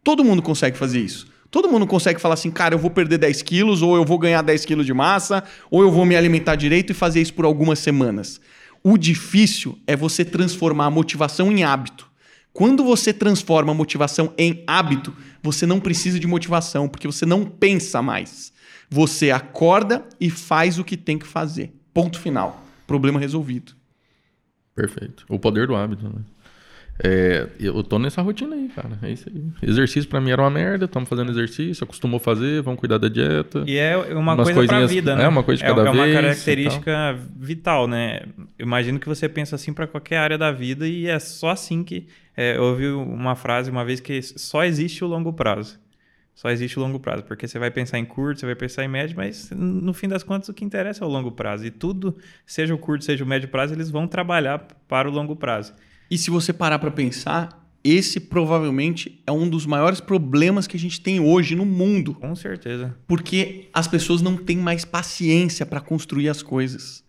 Speaker 3: Todo mundo consegue fazer isso. Todo mundo consegue falar assim, cara, eu vou perder 10 quilos, ou eu vou ganhar 10 quilos de massa, ou eu vou me alimentar direito e fazer isso por algumas semanas. O difícil é você transformar a motivação em hábito. Quando você transforma a motivação em hábito, você não precisa de motivação, porque você não pensa mais. Você acorda e faz o que tem que fazer. Ponto final. Problema resolvido.
Speaker 1: Perfeito. O poder do hábito, né? É, eu tô nessa rotina aí, cara. É isso aí. Exercício pra mim era uma merda, estamos fazendo exercício, acostumou fazer, vamos cuidar da dieta.
Speaker 2: E é uma coisa pra vida, né?
Speaker 1: é, uma coisa de cada
Speaker 2: é, é uma
Speaker 1: vez
Speaker 2: característica vital, né? Imagino que você pensa assim pra qualquer área da vida e é só assim que... é, eu ouvi uma frase uma vez que só existe o longo prazo. Só existe o longo prazo, porque você vai pensar em curto, você vai pensar em médio, mas no fim das contas o que interessa é o longo prazo. E tudo, seja o curto, seja o médio prazo, eles vão trabalhar para o longo prazo.
Speaker 3: E se você parar para pensar, esse provavelmente é um dos maiores problemas que a gente tem hoje no mundo.
Speaker 2: Com certeza.
Speaker 3: Porque as pessoas não têm mais paciência para construir as coisas.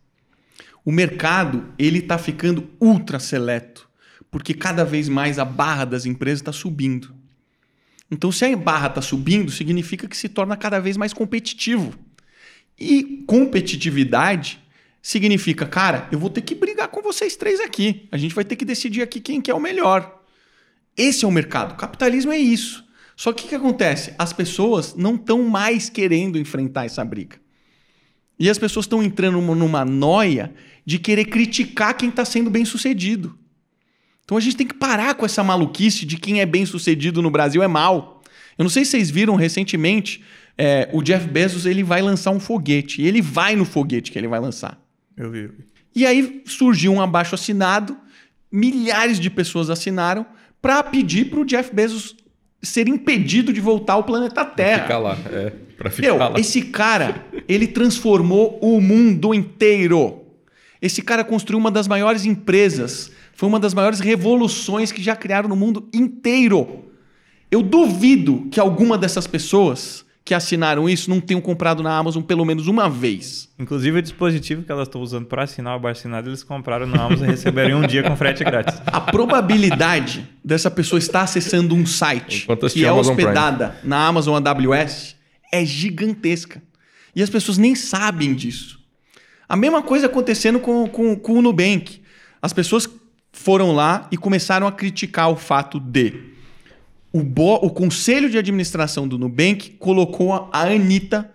Speaker 3: O mercado, ele tá ficando ultra seleto, porque cada vez mais a barra das empresas está subindo. Então, se a barra está subindo, significa que se torna cada vez mais competitivo. E competitividade significa, cara, eu vou ter que brigar com vocês três aqui. A gente vai ter que decidir aqui quem que é o melhor. Esse é o mercado. O capitalismo é isso. Só que o que acontece? As pessoas não estão mais querendo enfrentar essa briga. E as pessoas estão entrando numa, noia de querer criticar quem está sendo bem sucedido. Então a gente tem que parar com essa maluquice de quem é bem sucedido no Brasil é mal. Eu não sei se vocês viram recentemente, é, o Jeff Bezos ele vai lançar um foguete. E ele vai no foguete que ele vai lançar.
Speaker 2: Eu vi.
Speaker 3: E aí surgiu um abaixo assinado, milhares de pessoas assinaram para pedir para o Jeff Bezos ser impedido de voltar ao planeta Terra.
Speaker 1: Ficar lá, é. Pra ficar
Speaker 3: Meu,
Speaker 1: lá.
Speaker 3: esse cara, ele transformou o mundo inteiro. Esse cara construiu uma das maiores empresas, foi uma das maiores revoluções que já criaram no mundo inteiro. Eu duvido que alguma dessas pessoas que assinaram isso não tenham comprado na Amazon pelo menos uma vez.
Speaker 2: Inclusive o dispositivo que elas estão usando para assinar o abaixo assinado, eles compraram na Amazon e receberam um dia com frete grátis.
Speaker 3: A probabilidade dessa pessoa estar acessando um site que é
Speaker 1: Amazon
Speaker 3: hospedada na Amazon AWS é gigantesca. E as pessoas nem sabem disso. A mesma coisa acontecendo com, com, com o Nubank. As pessoas foram lá e começaram a criticar o fato de o, bo- o conselho de administração do Nubank colocou a, a Anitta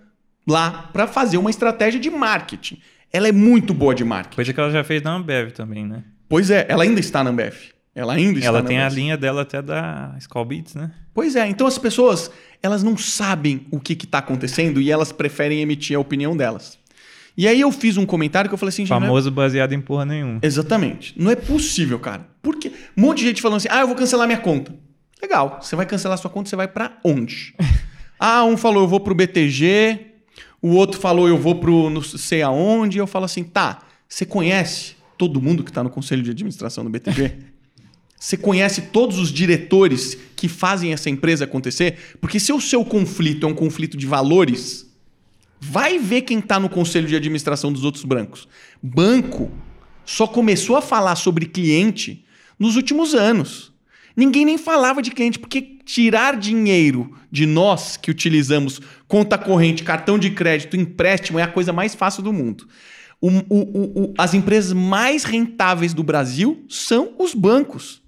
Speaker 3: lá para fazer uma estratégia de marketing. Ela é muito boa de marketing.
Speaker 2: Coisa que ela já fez na Ambev também, né?
Speaker 3: Pois é, ela ainda está na Ambev. Ela ainda está
Speaker 2: ela tem a
Speaker 3: Ambev.
Speaker 2: linha dela até da Skull Beats, né?
Speaker 3: Pois é, então as pessoas, elas não sabem o que está acontecendo e elas preferem emitir a opinião delas. E aí eu fiz um comentário que eu falei assim, é-
Speaker 2: Famoso baseado em porra nenhuma.
Speaker 3: Exatamente. Não é possível, cara. Porque um monte de gente falando assim, ah, eu vou cancelar minha conta. Legal, você vai cancelar sua conta, você vai pra onde? ah, um falou, eu vou pro BTG, o outro falou, eu vou pro não sei aonde, eu falo assim, tá, você conhece todo mundo que tá no conselho de administração do BTG? Você conhece todos os diretores que fazem essa empresa acontecer? Porque se o seu conflito é um conflito de valores, vai ver quem está no conselho de administração dos outros bancos. Banco só começou a falar sobre cliente nos últimos anos. Ninguém nem falava de cliente, porque tirar dinheiro de nós que utilizamos conta corrente, cartão de crédito, empréstimo é a coisa mais fácil do mundo. O- o- o- as empresas mais rentáveis do Brasil são os bancos.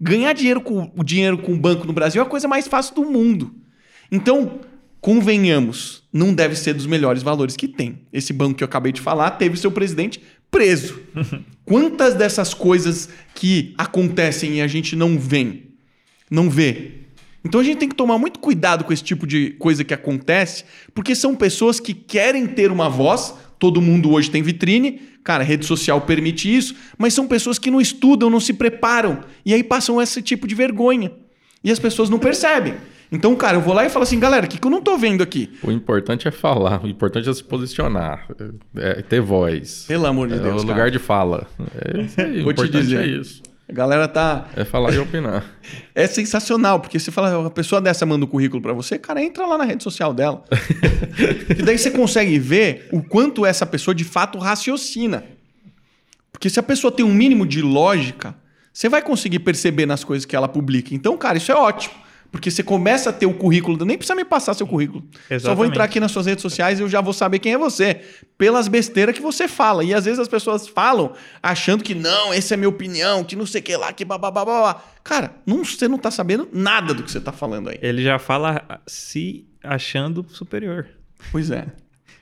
Speaker 3: Ganhar dinheiro com o dinheiro com o banco no Brasil é a coisa mais fácil do mundo. Então, convenhamos, não deve ser dos melhores valores que tem. Esse banco que eu acabei de falar teve seu presidente preso. Quantas dessas coisas que acontecem e a gente não vê? Não vê. Então a gente tem que tomar muito cuidado com esse tipo de coisa que acontece, porque são pessoas que querem ter uma voz. Todo mundo hoje tem vitrine, cara, rede social permite isso, mas são pessoas que não estudam, não se preparam e aí passam esse tipo de vergonha. E as pessoas não percebem. Então, cara, eu vou lá e falo assim, galera, o que, que eu não tô vendo aqui?
Speaker 1: O importante é falar, o importante é se posicionar, é ter voz.
Speaker 3: Pelo amor de
Speaker 1: é
Speaker 3: Deus.
Speaker 1: o lugar
Speaker 3: cara.
Speaker 1: de fala. É isso aí, o
Speaker 3: Vou te dizer.
Speaker 1: é isso.
Speaker 3: A galera tá.
Speaker 1: É falar e opinar.
Speaker 3: É sensacional, porque você fala, a pessoa dessa manda o currículo pra você, cara, entra lá na rede social dela. e daí você consegue ver o quanto essa pessoa de fato raciocina. Porque se a pessoa tem um mínimo de lógica, você vai conseguir perceber nas coisas que ela publica. Então, cara, isso é ótimo. Porque você começa a ter o currículo, nem precisa me passar seu currículo. Só vou
Speaker 2: Exatamente.
Speaker 3: entrar aqui nas suas redes sociais e eu já vou saber quem é você. Pelas besteiras que você fala. E às vezes as pessoas falam achando que não, essa é minha opinião, que não sei o que lá, que babá. Cara, não, você não tá sabendo nada do que você tá falando aí.
Speaker 2: Ele já fala se achando superior.
Speaker 3: Pois é.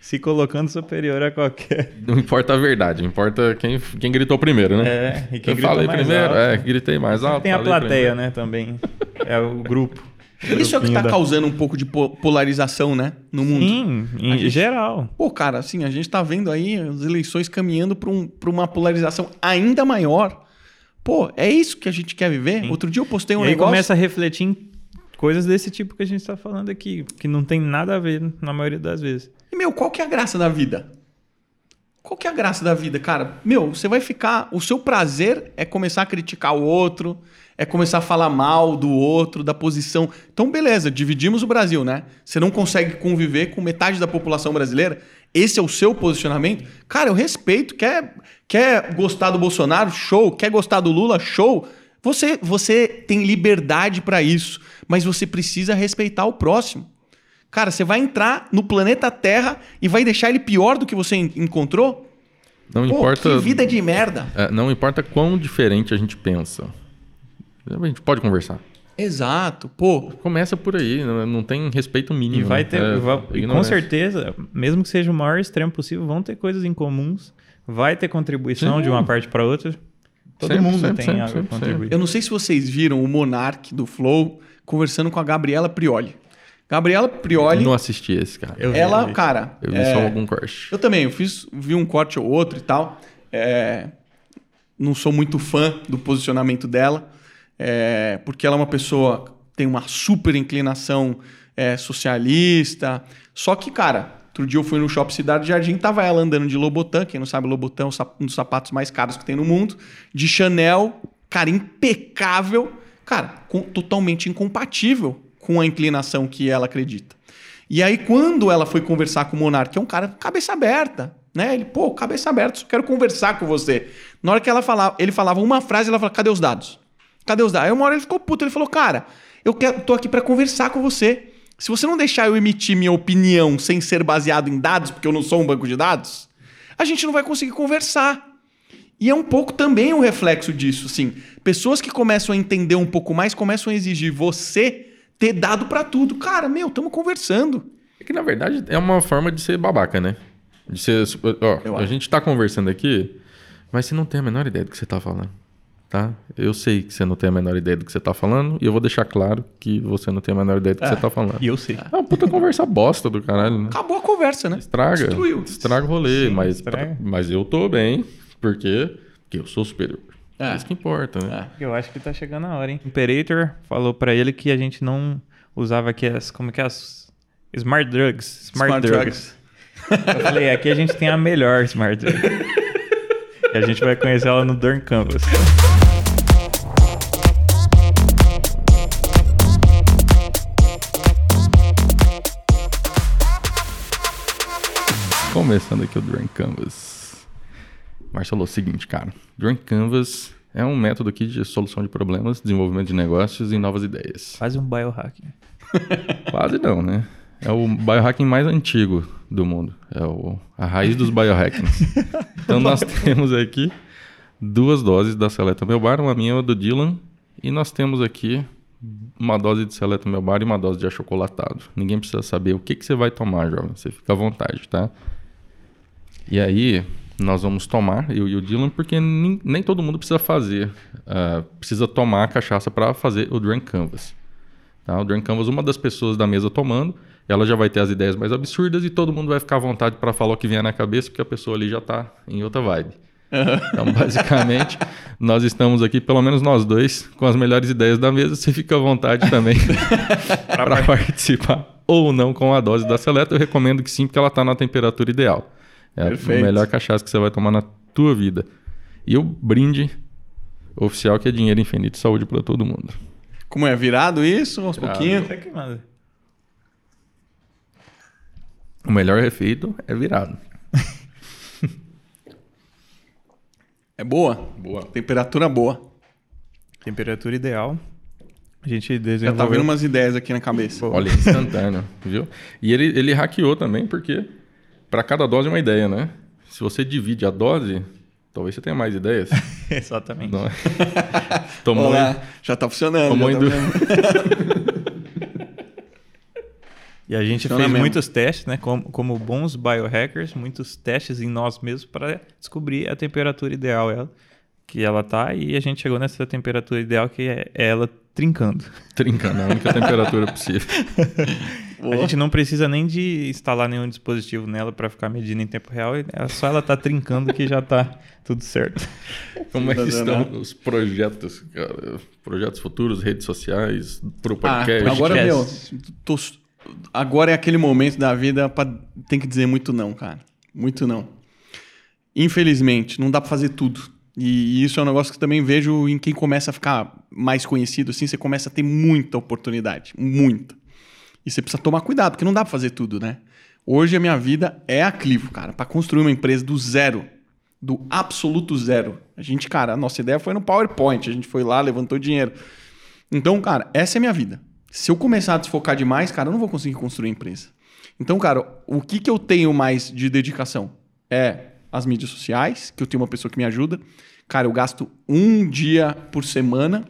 Speaker 2: Se colocando superior a qualquer.
Speaker 1: Não importa a verdade, importa quem, quem gritou primeiro, né?
Speaker 2: É, e quem
Speaker 1: eu
Speaker 2: gritou
Speaker 1: falei
Speaker 2: mais
Speaker 1: primeiro,
Speaker 2: alto.
Speaker 1: é, gritei mais alto.
Speaker 2: Tem a plateia,
Speaker 1: primeiro.
Speaker 2: né, também. É o grupo.
Speaker 3: Isso é o que tá
Speaker 2: Grupinho da-
Speaker 3: causando um pouco de po- polarização, né? No mundo.
Speaker 2: Sim, em
Speaker 3: gente-
Speaker 2: geral.
Speaker 3: Pô, cara, assim, a gente tá vendo aí as eleições caminhando pra, um, uma polarização ainda maior. Pô, é isso que a gente quer viver? Outro dia eu postei um
Speaker 2: e aí
Speaker 3: negócio.
Speaker 2: começa a refletir em coisas desse tipo que a gente tá falando aqui, que não tem nada a ver na maioria das vezes.
Speaker 3: E, meu, qual que é a graça da vida? Qual que é a graça da vida, cara? Meu, você vai ficar. O seu prazer é começar a criticar o outro, é começar a falar mal do outro, da posição. Então, beleza, dividimos o Brasil, né? Você não consegue conviver com metade da população brasileira. Esse é o seu posicionamento. Cara, eu respeito. Quer, quer gostar do Bolsonaro? Show. Quer gostar do Lula? Show. Você, você tem liberdade para isso, mas você precisa respeitar o próximo. Cara, você vai entrar no planeta Terra e vai deixar ele pior do que você en- encontrou?
Speaker 1: Não
Speaker 3: Pô,
Speaker 1: importa.
Speaker 3: que vida de merda.
Speaker 1: é, não importa quão diferente a gente pensa. A gente pode conversar.
Speaker 3: Exato. Pô,
Speaker 1: Começa por aí, não, tem respeito mínimo.
Speaker 2: E vai ter,
Speaker 1: É,
Speaker 2: vai- com certeza, mesmo que seja o maior extremo possível, vão ter coisas em comuns, vai ter contribuição
Speaker 1: Sim.
Speaker 2: de uma parte para outra. Todo
Speaker 1: Sempre,
Speaker 2: mundo
Speaker 1: sempre,
Speaker 2: tem
Speaker 1: sempre,
Speaker 2: algo a
Speaker 1: sempre,
Speaker 2: contribuir.
Speaker 3: eu não sei se vocês viram o Monark do Flow conversando com a Gabriela Prioli. Gabriela Prioli,
Speaker 1: Não assisti esse, cara.
Speaker 2: Eu vi,
Speaker 3: ela,
Speaker 2: eu vi.
Speaker 3: cara.
Speaker 1: Eu vi
Speaker 3: é,
Speaker 1: só algum corte.
Speaker 3: Eu também, eu fiz, vi um corte ou outro e tal. É, não sou muito fã do posicionamento dela, é, porque ela é uma pessoa tem uma super inclinação é, socialista. Só que, cara, outro dia eu fui no Shopping Cidade Jardim, tava ela andando de Lobotan, quem não sabe, Lobotan é um dos sapatos mais caros que tem no mundo, de Chanel, cara, impecável, cara, com- totalmente incompatível com a inclinação que ela acredita. E aí, quando ela foi conversar com o Monark, que é um cara cabeça aberta, né? Ele, pô, cabeça aberta, só quero conversar com você. Na hora que ela falava, ele falava uma frase, ela falava, cadê os dados? Cadê os dados? Aí uma hora ele ficou puto, ele falou, cara, eu quero, tô aqui pra conversar com você. Se você não deixar eu emitir minha opinião sem ser baseado em dados, porque eu não sou um banco de dados, a gente não vai conseguir conversar. E é um pouco também um reflexo disso, assim. Pessoas que começam a entender um pouco mais começam a exigir você ter dado pra tudo. Cara, meu, estamos conversando.
Speaker 1: É que na verdade é uma forma de ser babaca, né? De ser. Ó,
Speaker 3: Eu
Speaker 1: a
Speaker 3: acho.
Speaker 1: gente tá conversando aqui, mas você não tem a menor ideia do que você tá falando. Tá? Eu sei que você não tem a menor ideia do que você tá falando, e eu vou deixar claro que você não tem a menor ideia do que
Speaker 3: É.
Speaker 1: você tá falando.
Speaker 2: E eu sei.
Speaker 1: É uma puta conversa bosta do caralho, né?
Speaker 3: Acabou a conversa, né?
Speaker 1: Estraga.
Speaker 3: Destruiu.
Speaker 1: Estraga o rolê,
Speaker 2: Sim,
Speaker 1: mas,
Speaker 2: estraga.
Speaker 1: mas eu tô bem, porque, porque eu sou superior.
Speaker 3: É.
Speaker 1: É. Isso que importa, né?
Speaker 3: É.
Speaker 2: Eu acho que tá chegando a hora, hein? O Imperator falou pra ele que a gente não usava aqui as. Como que é as. Smart drugs. Smart,
Speaker 3: Smart
Speaker 2: drugs. Eu falei, aqui a gente tem a melhor Smart Drug. e a gente vai conhecer ela no Dorn Canvas.
Speaker 1: Começando aqui o Drunk Canvas. Marcelo, é o seguinte, cara. Drunk Canvas é um método aqui de solução de problemas, desenvolvimento de negócios e novas ideias.
Speaker 2: Quase um biohacking.
Speaker 1: Quase não, né? É o biohacking mais antigo do mundo. É o, a raiz dos biohackings. Então nós temos aqui duas doses da Seleta Melbar, uma minha e uma do Dylan. E nós temos aqui uma dose de Seleta Melbar e uma dose de achocolatado. Ninguém precisa saber o que, que você vai tomar, jovem. Você fica à vontade, tá? E aí, nós vamos tomar, eu e o Dylan, porque nem, nem todo mundo precisa fazer, uh, precisa tomar a cachaça para fazer o Drunk Canvas. Tá? O Drunk Canvas, uma das pessoas da mesa tomando, ela já vai ter as ideias mais absurdas e todo mundo vai ficar à vontade para falar o que vier na cabeça, porque a pessoa ali já está em outra vibe. Então, basicamente, nós estamos aqui, pelo menos nós dois, com as melhores ideias da mesa. Você fica à vontade também para participar ou não com a dose da Seleta. Eu recomendo que sim, porque ela está na temperatura ideal. É Perfeito. a melhor cachaça que você vai tomar na tua vida. E o brinde oficial que é dinheiro infinito e saúde para todo mundo.
Speaker 3: Como é? Virado isso? Aos pouquinhos?
Speaker 1: O melhor efeito é virado.
Speaker 3: É boa?
Speaker 1: Boa.
Speaker 3: Temperatura boa.
Speaker 2: Temperatura ideal. A gente desenvolveu...
Speaker 3: Já tá vendo umas ideias aqui na cabeça.
Speaker 1: Olha, instantâneo, viu? E ele, ele hackeou também, porque para cada dose é uma ideia, né? Se você divide a dose, talvez você tenha mais ideias.
Speaker 2: Exatamente. Não. É?
Speaker 3: Tomou Olá, já tá funcionando. Tomou já tá
Speaker 2: E a gente Funciona fez mesmo. muitos testes, né? Como, como bons biohackers, muitos testes em nós mesmos para descobrir a temperatura ideal ela, que ela tá. E a gente chegou nessa temperatura ideal que é ela trincando.
Speaker 1: Trincando, é a única temperatura possível.
Speaker 2: A gente não precisa nem de instalar nenhum dispositivo nela para ficar medindo em tempo real. É só ela tá trincando que já tá tudo certo.
Speaker 1: Como é que estão os projetos, cara? Projetos futuros, redes sociais, pro
Speaker 3: ah, podcast? Ah, agora, meu, tô agora é aquele momento da vida para tem que dizer muito não, cara. Muito não. Infelizmente, não dá para fazer tudo. E isso é um negócio que também vejo em quem começa a ficar mais conhecido assim, você começa a ter muita oportunidade, muita. E você precisa tomar cuidado, porque não dá para fazer tudo, né? Hoje a minha vida é a Clivo, cara, para construir uma empresa do zero, do absoluto zero. A gente, cara, a nossa ideia foi no PowerPoint, a gente foi lá, levantou dinheiro. Então, cara, essa é a minha vida. Se eu começar a desfocar demais, cara, eu não vou conseguir construir empresa. Então, cara, o que, que eu tenho mais de dedicação? É as mídias sociais, que eu tenho uma pessoa que me ajuda. Cara, eu gasto um dia por semana,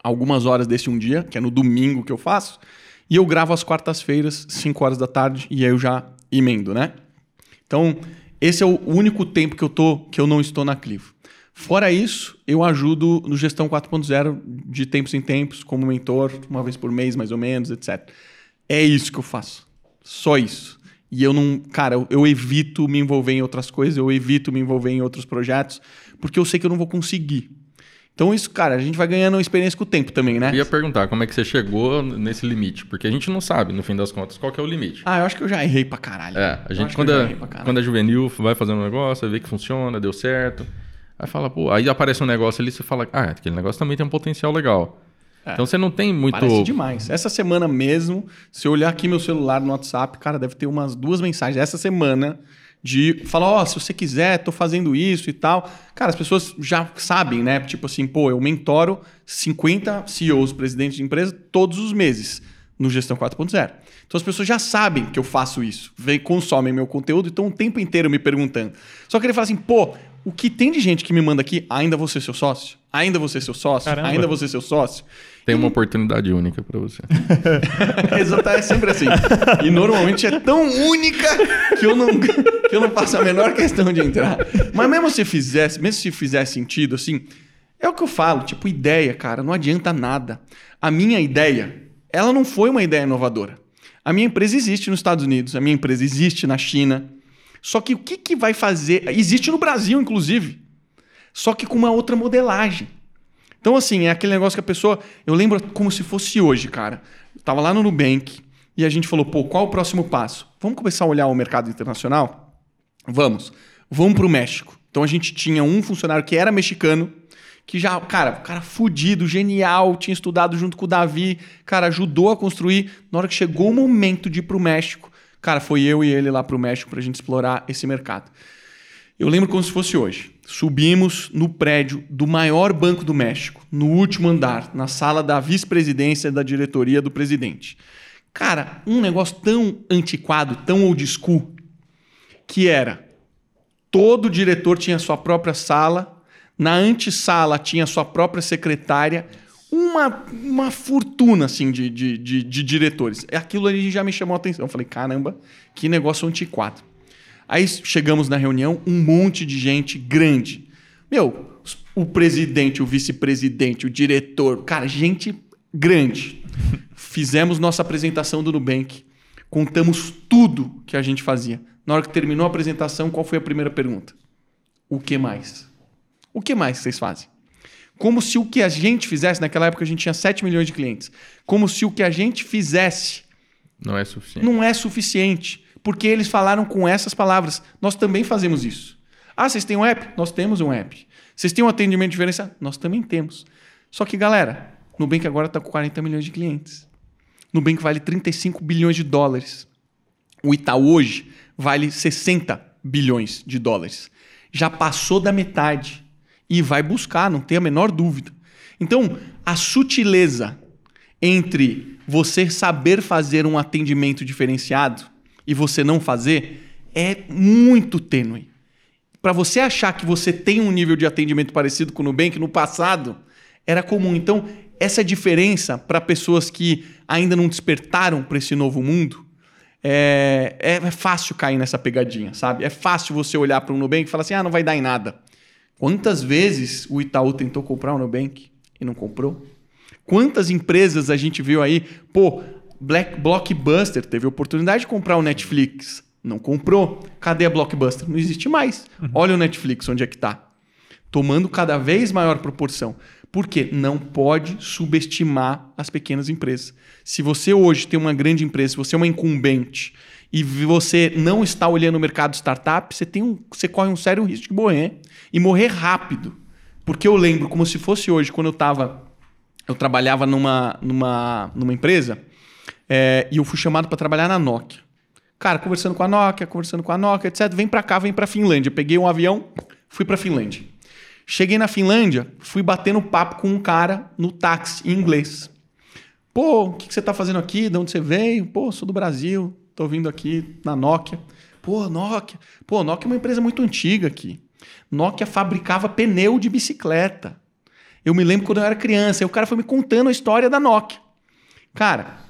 Speaker 3: algumas horas desse um dia, que é no domingo que eu faço, e eu gravo às quartas-feiras, 5 horas da tarde, e aí eu já emendo, né? Então, esse é o único tempo que eu, tô, que eu não estou na Clivo. Fora isso, eu ajudo no Gestão 4.0 de tempos em tempos, como mentor, uma vez por mês, mais ou menos, etc. É isso que eu faço. Só isso. E eu não. Cara, eu, eu evito me envolver em outras coisas, eu evito me envolver em outros projetos, porque eu sei que eu não vou conseguir. Então, isso, cara, a gente vai ganhando experiência com o tempo também, né?
Speaker 1: Eu ia perguntar como é que você chegou nesse limite, porque a gente não sabe, no fim das contas, qual é o limite.
Speaker 3: Ah, eu acho que eu já errei pra caralho.
Speaker 1: É, a gente, quando é, quando é juvenil, vai fazendo um negócio, vê que funciona, deu certo. Aí fala, pô, aí aparece um negócio ali, você fala, ah, aquele negócio também tem um potencial legal. É, então você não tem muito.
Speaker 3: Parece demais. Essa semana mesmo, se eu olhar aqui meu celular no WhatsApp, cara, deve ter umas duas mensagens. Essa semana de falar, ó, oh, se você quiser, tô fazendo isso e tal. Cara, as pessoas já sabem, né? Tipo assim, pô, eu mentoro 50 CEOs, presidentes de empresa, todos os meses no Gestão 4.0. Então as pessoas já sabem que eu faço isso, vem, consomem meu conteúdo e estão o tempo inteiro me perguntando. Só que ele fala assim, pô, o que tem de gente que me manda aqui, ainda você seu sócio? Ainda você seu sócio? Caramba. Ainda você seu sócio?
Speaker 1: Tem uma oportunidade única para você.
Speaker 3: Exato, é sempre assim. E normalmente é tão única que eu, não, que eu não faço a menor questão de entrar. Mas mesmo se fizesse, mesmo se fizesse sentido, assim, é o que eu falo, tipo, ideia, cara, não adianta nada. A minha ideia, ela não foi uma ideia inovadora. A minha empresa existe nos Estados Unidos, a minha empresa existe na China, só que o que, que vai fazer. Existe no Brasil, inclusive. Só que com uma outra modelagem. Então, assim, é aquele negócio que a pessoa. Eu lembro como se fosse hoje, cara. Eu tava lá no Nubank e a gente falou: pô, qual o próximo passo? Vamos começar a olhar o mercado internacional? Vamos. Vamos para o México. Então a gente tinha um funcionário que era mexicano, que já, cara, cara fudido, genial, tinha estudado junto com o Davi, cara, ajudou a construir. Na hora que chegou o momento de ir para o México, Cara, foi eu e ele lá para o México para a gente explorar esse mercado. Eu lembro como se fosse hoje. Subimos no prédio do maior banco do México, no último andar, na sala da vice-presidência da diretoria do presidente. Cara, um negócio tão antiquado, tão old school, que era todo diretor tinha sua própria sala, na antessala tinha sua própria secretária, uma, uma fortuna assim de, de, de, de diretores. Aquilo ali já me chamou a atenção. Eu falei, caramba, que negócio antiquado. Aí chegamos na reunião, um monte de gente grande. Meu, o presidente, o vice-presidente, o diretor, cara, gente grande. Fizemos nossa apresentação do Nubank, contamos tudo que a gente fazia. Na hora que terminou a apresentação, qual foi a primeira pergunta? O que mais? O que mais vocês fazem? Como se o que a gente fizesse, naquela época a gente tinha 7 milhões de clientes, como se o que a gente fizesse
Speaker 1: Não é suficiente.
Speaker 3: não é suficiente. Porque eles falaram com essas palavras. Nós também fazemos isso. Ah, vocês têm um app? Nós temos um app. Vocês têm um atendimento diferenciado? Nós também temos. Só que, galera, Nubank agora está com 40 milhões de clientes. Nubank vale 35 bilhões de dólares. O Itaú hoje vale 60 bilhões de dólares. Já passou da metade e vai buscar, não tem a menor dúvida. Então, a sutileza entre você saber fazer um atendimento diferenciado e você não fazer é muito tênue. Para você achar que você tem um nível de atendimento parecido com o Nubank no passado, era comum. Então, essa diferença para pessoas que ainda não despertaram para esse novo mundo, é, é, é, fácil cair nessa pegadinha, sabe? É fácil você olhar para o Nubank e falar assim: ah, não vai dar em nada. Quantas vezes o Itaú tentou comprar o Nubank e não comprou? Quantas empresas a gente viu aí? Pô, Black Blockbuster teve a oportunidade de comprar o Netflix, não comprou. Cadê a Blockbuster? Não existe mais. Uhum. Olha o Netflix, onde é que está. Tomando cada vez maior proporção. Por quê? Não pode subestimar as pequenas empresas. Se você hoje tem uma grande empresa, se você é uma incumbente e você não está olhando o mercado startup, você, tem um, você corre um sério risco de morrer e morrer rápido. Porque eu lembro, como se fosse hoje, quando eu estava. Eu trabalhava numa, numa, numa empresa é, e eu fui chamado para trabalhar na Nokia. Cara, conversando com a Nokia, conversando com a Nokia, etc. Vem para cá, vem para Finlândia. Peguei um avião, fui para Finlândia. Cheguei na Finlândia, fui batendo papo com um cara no táxi em inglês. Pô, o que, que você está fazendo aqui? De onde você veio? Pô, sou do Brasil, estou vindo aqui na Nokia. Pô, Nokia. Pô, Nokia é uma empresa muito antiga aqui. Nokia fabricava pneu de bicicleta. Eu me lembro quando eu era criança. E o cara foi me contando a história da Nokia. Cara,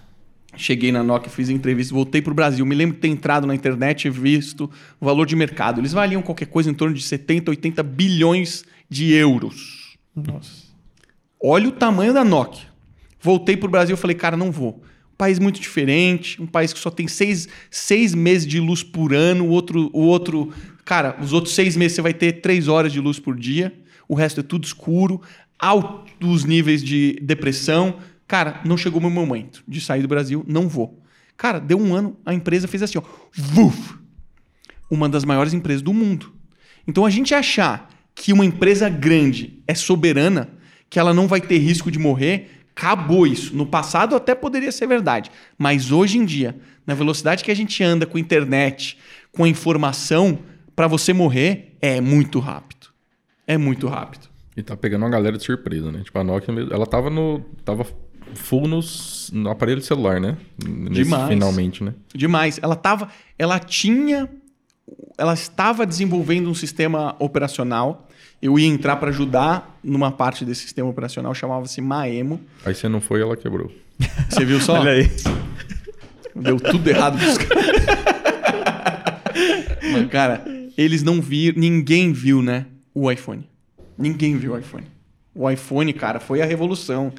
Speaker 3: cheguei na Nokia, fiz entrevista, voltei para o Brasil. Me lembro de ter entrado na internet e visto o valor de mercado. Eles valiam qualquer coisa em torno de 70, 80 bilhões de euros. Nossa. Olha o tamanho da Nokia. Voltei para o Brasil e falei, cara, não vou. Um país muito diferente, um país que só tem seis, seis meses de luz por ano, o outro, o outro. Cara, os outros seis meses você vai ter três horas de luz por dia, o resto é tudo escuro, altos níveis de depressão. Cara, não chegou meu momento de sair do Brasil, não vou. Cara, deu um ano, a empresa fez assim, ó. Vuf! Uma das maiores empresas do mundo. Então a gente achar que uma empresa grande é soberana, que ela não vai ter risco de morrer, acabou isso. No passado até poderia ser verdade, mas hoje em dia, na velocidade que a gente anda com a internet, com a informação, para você morrer é muito rápido. É muito rápido.
Speaker 1: E tá pegando uma galera de surpresa, né? Tipo, a Nokia, ela tava no. tava full nos, no aparelho celular, né?
Speaker 3: Nesse, Demais.
Speaker 1: Finalmente, né?
Speaker 3: Demais. Ela tava. Ela tinha. Ela estava desenvolvendo um sistema operacional. Eu ia entrar para ajudar numa parte desse sistema operacional, chamava-se Maemo.
Speaker 1: Aí você não foi ela quebrou.
Speaker 3: Você viu só?
Speaker 2: Olha aí.
Speaker 3: Deu tudo errado pros caras. Mas, cara, eles não viram. Ninguém viu, né? O iPhone. Ninguém viu o iPhone. O iPhone, cara, foi a revolução.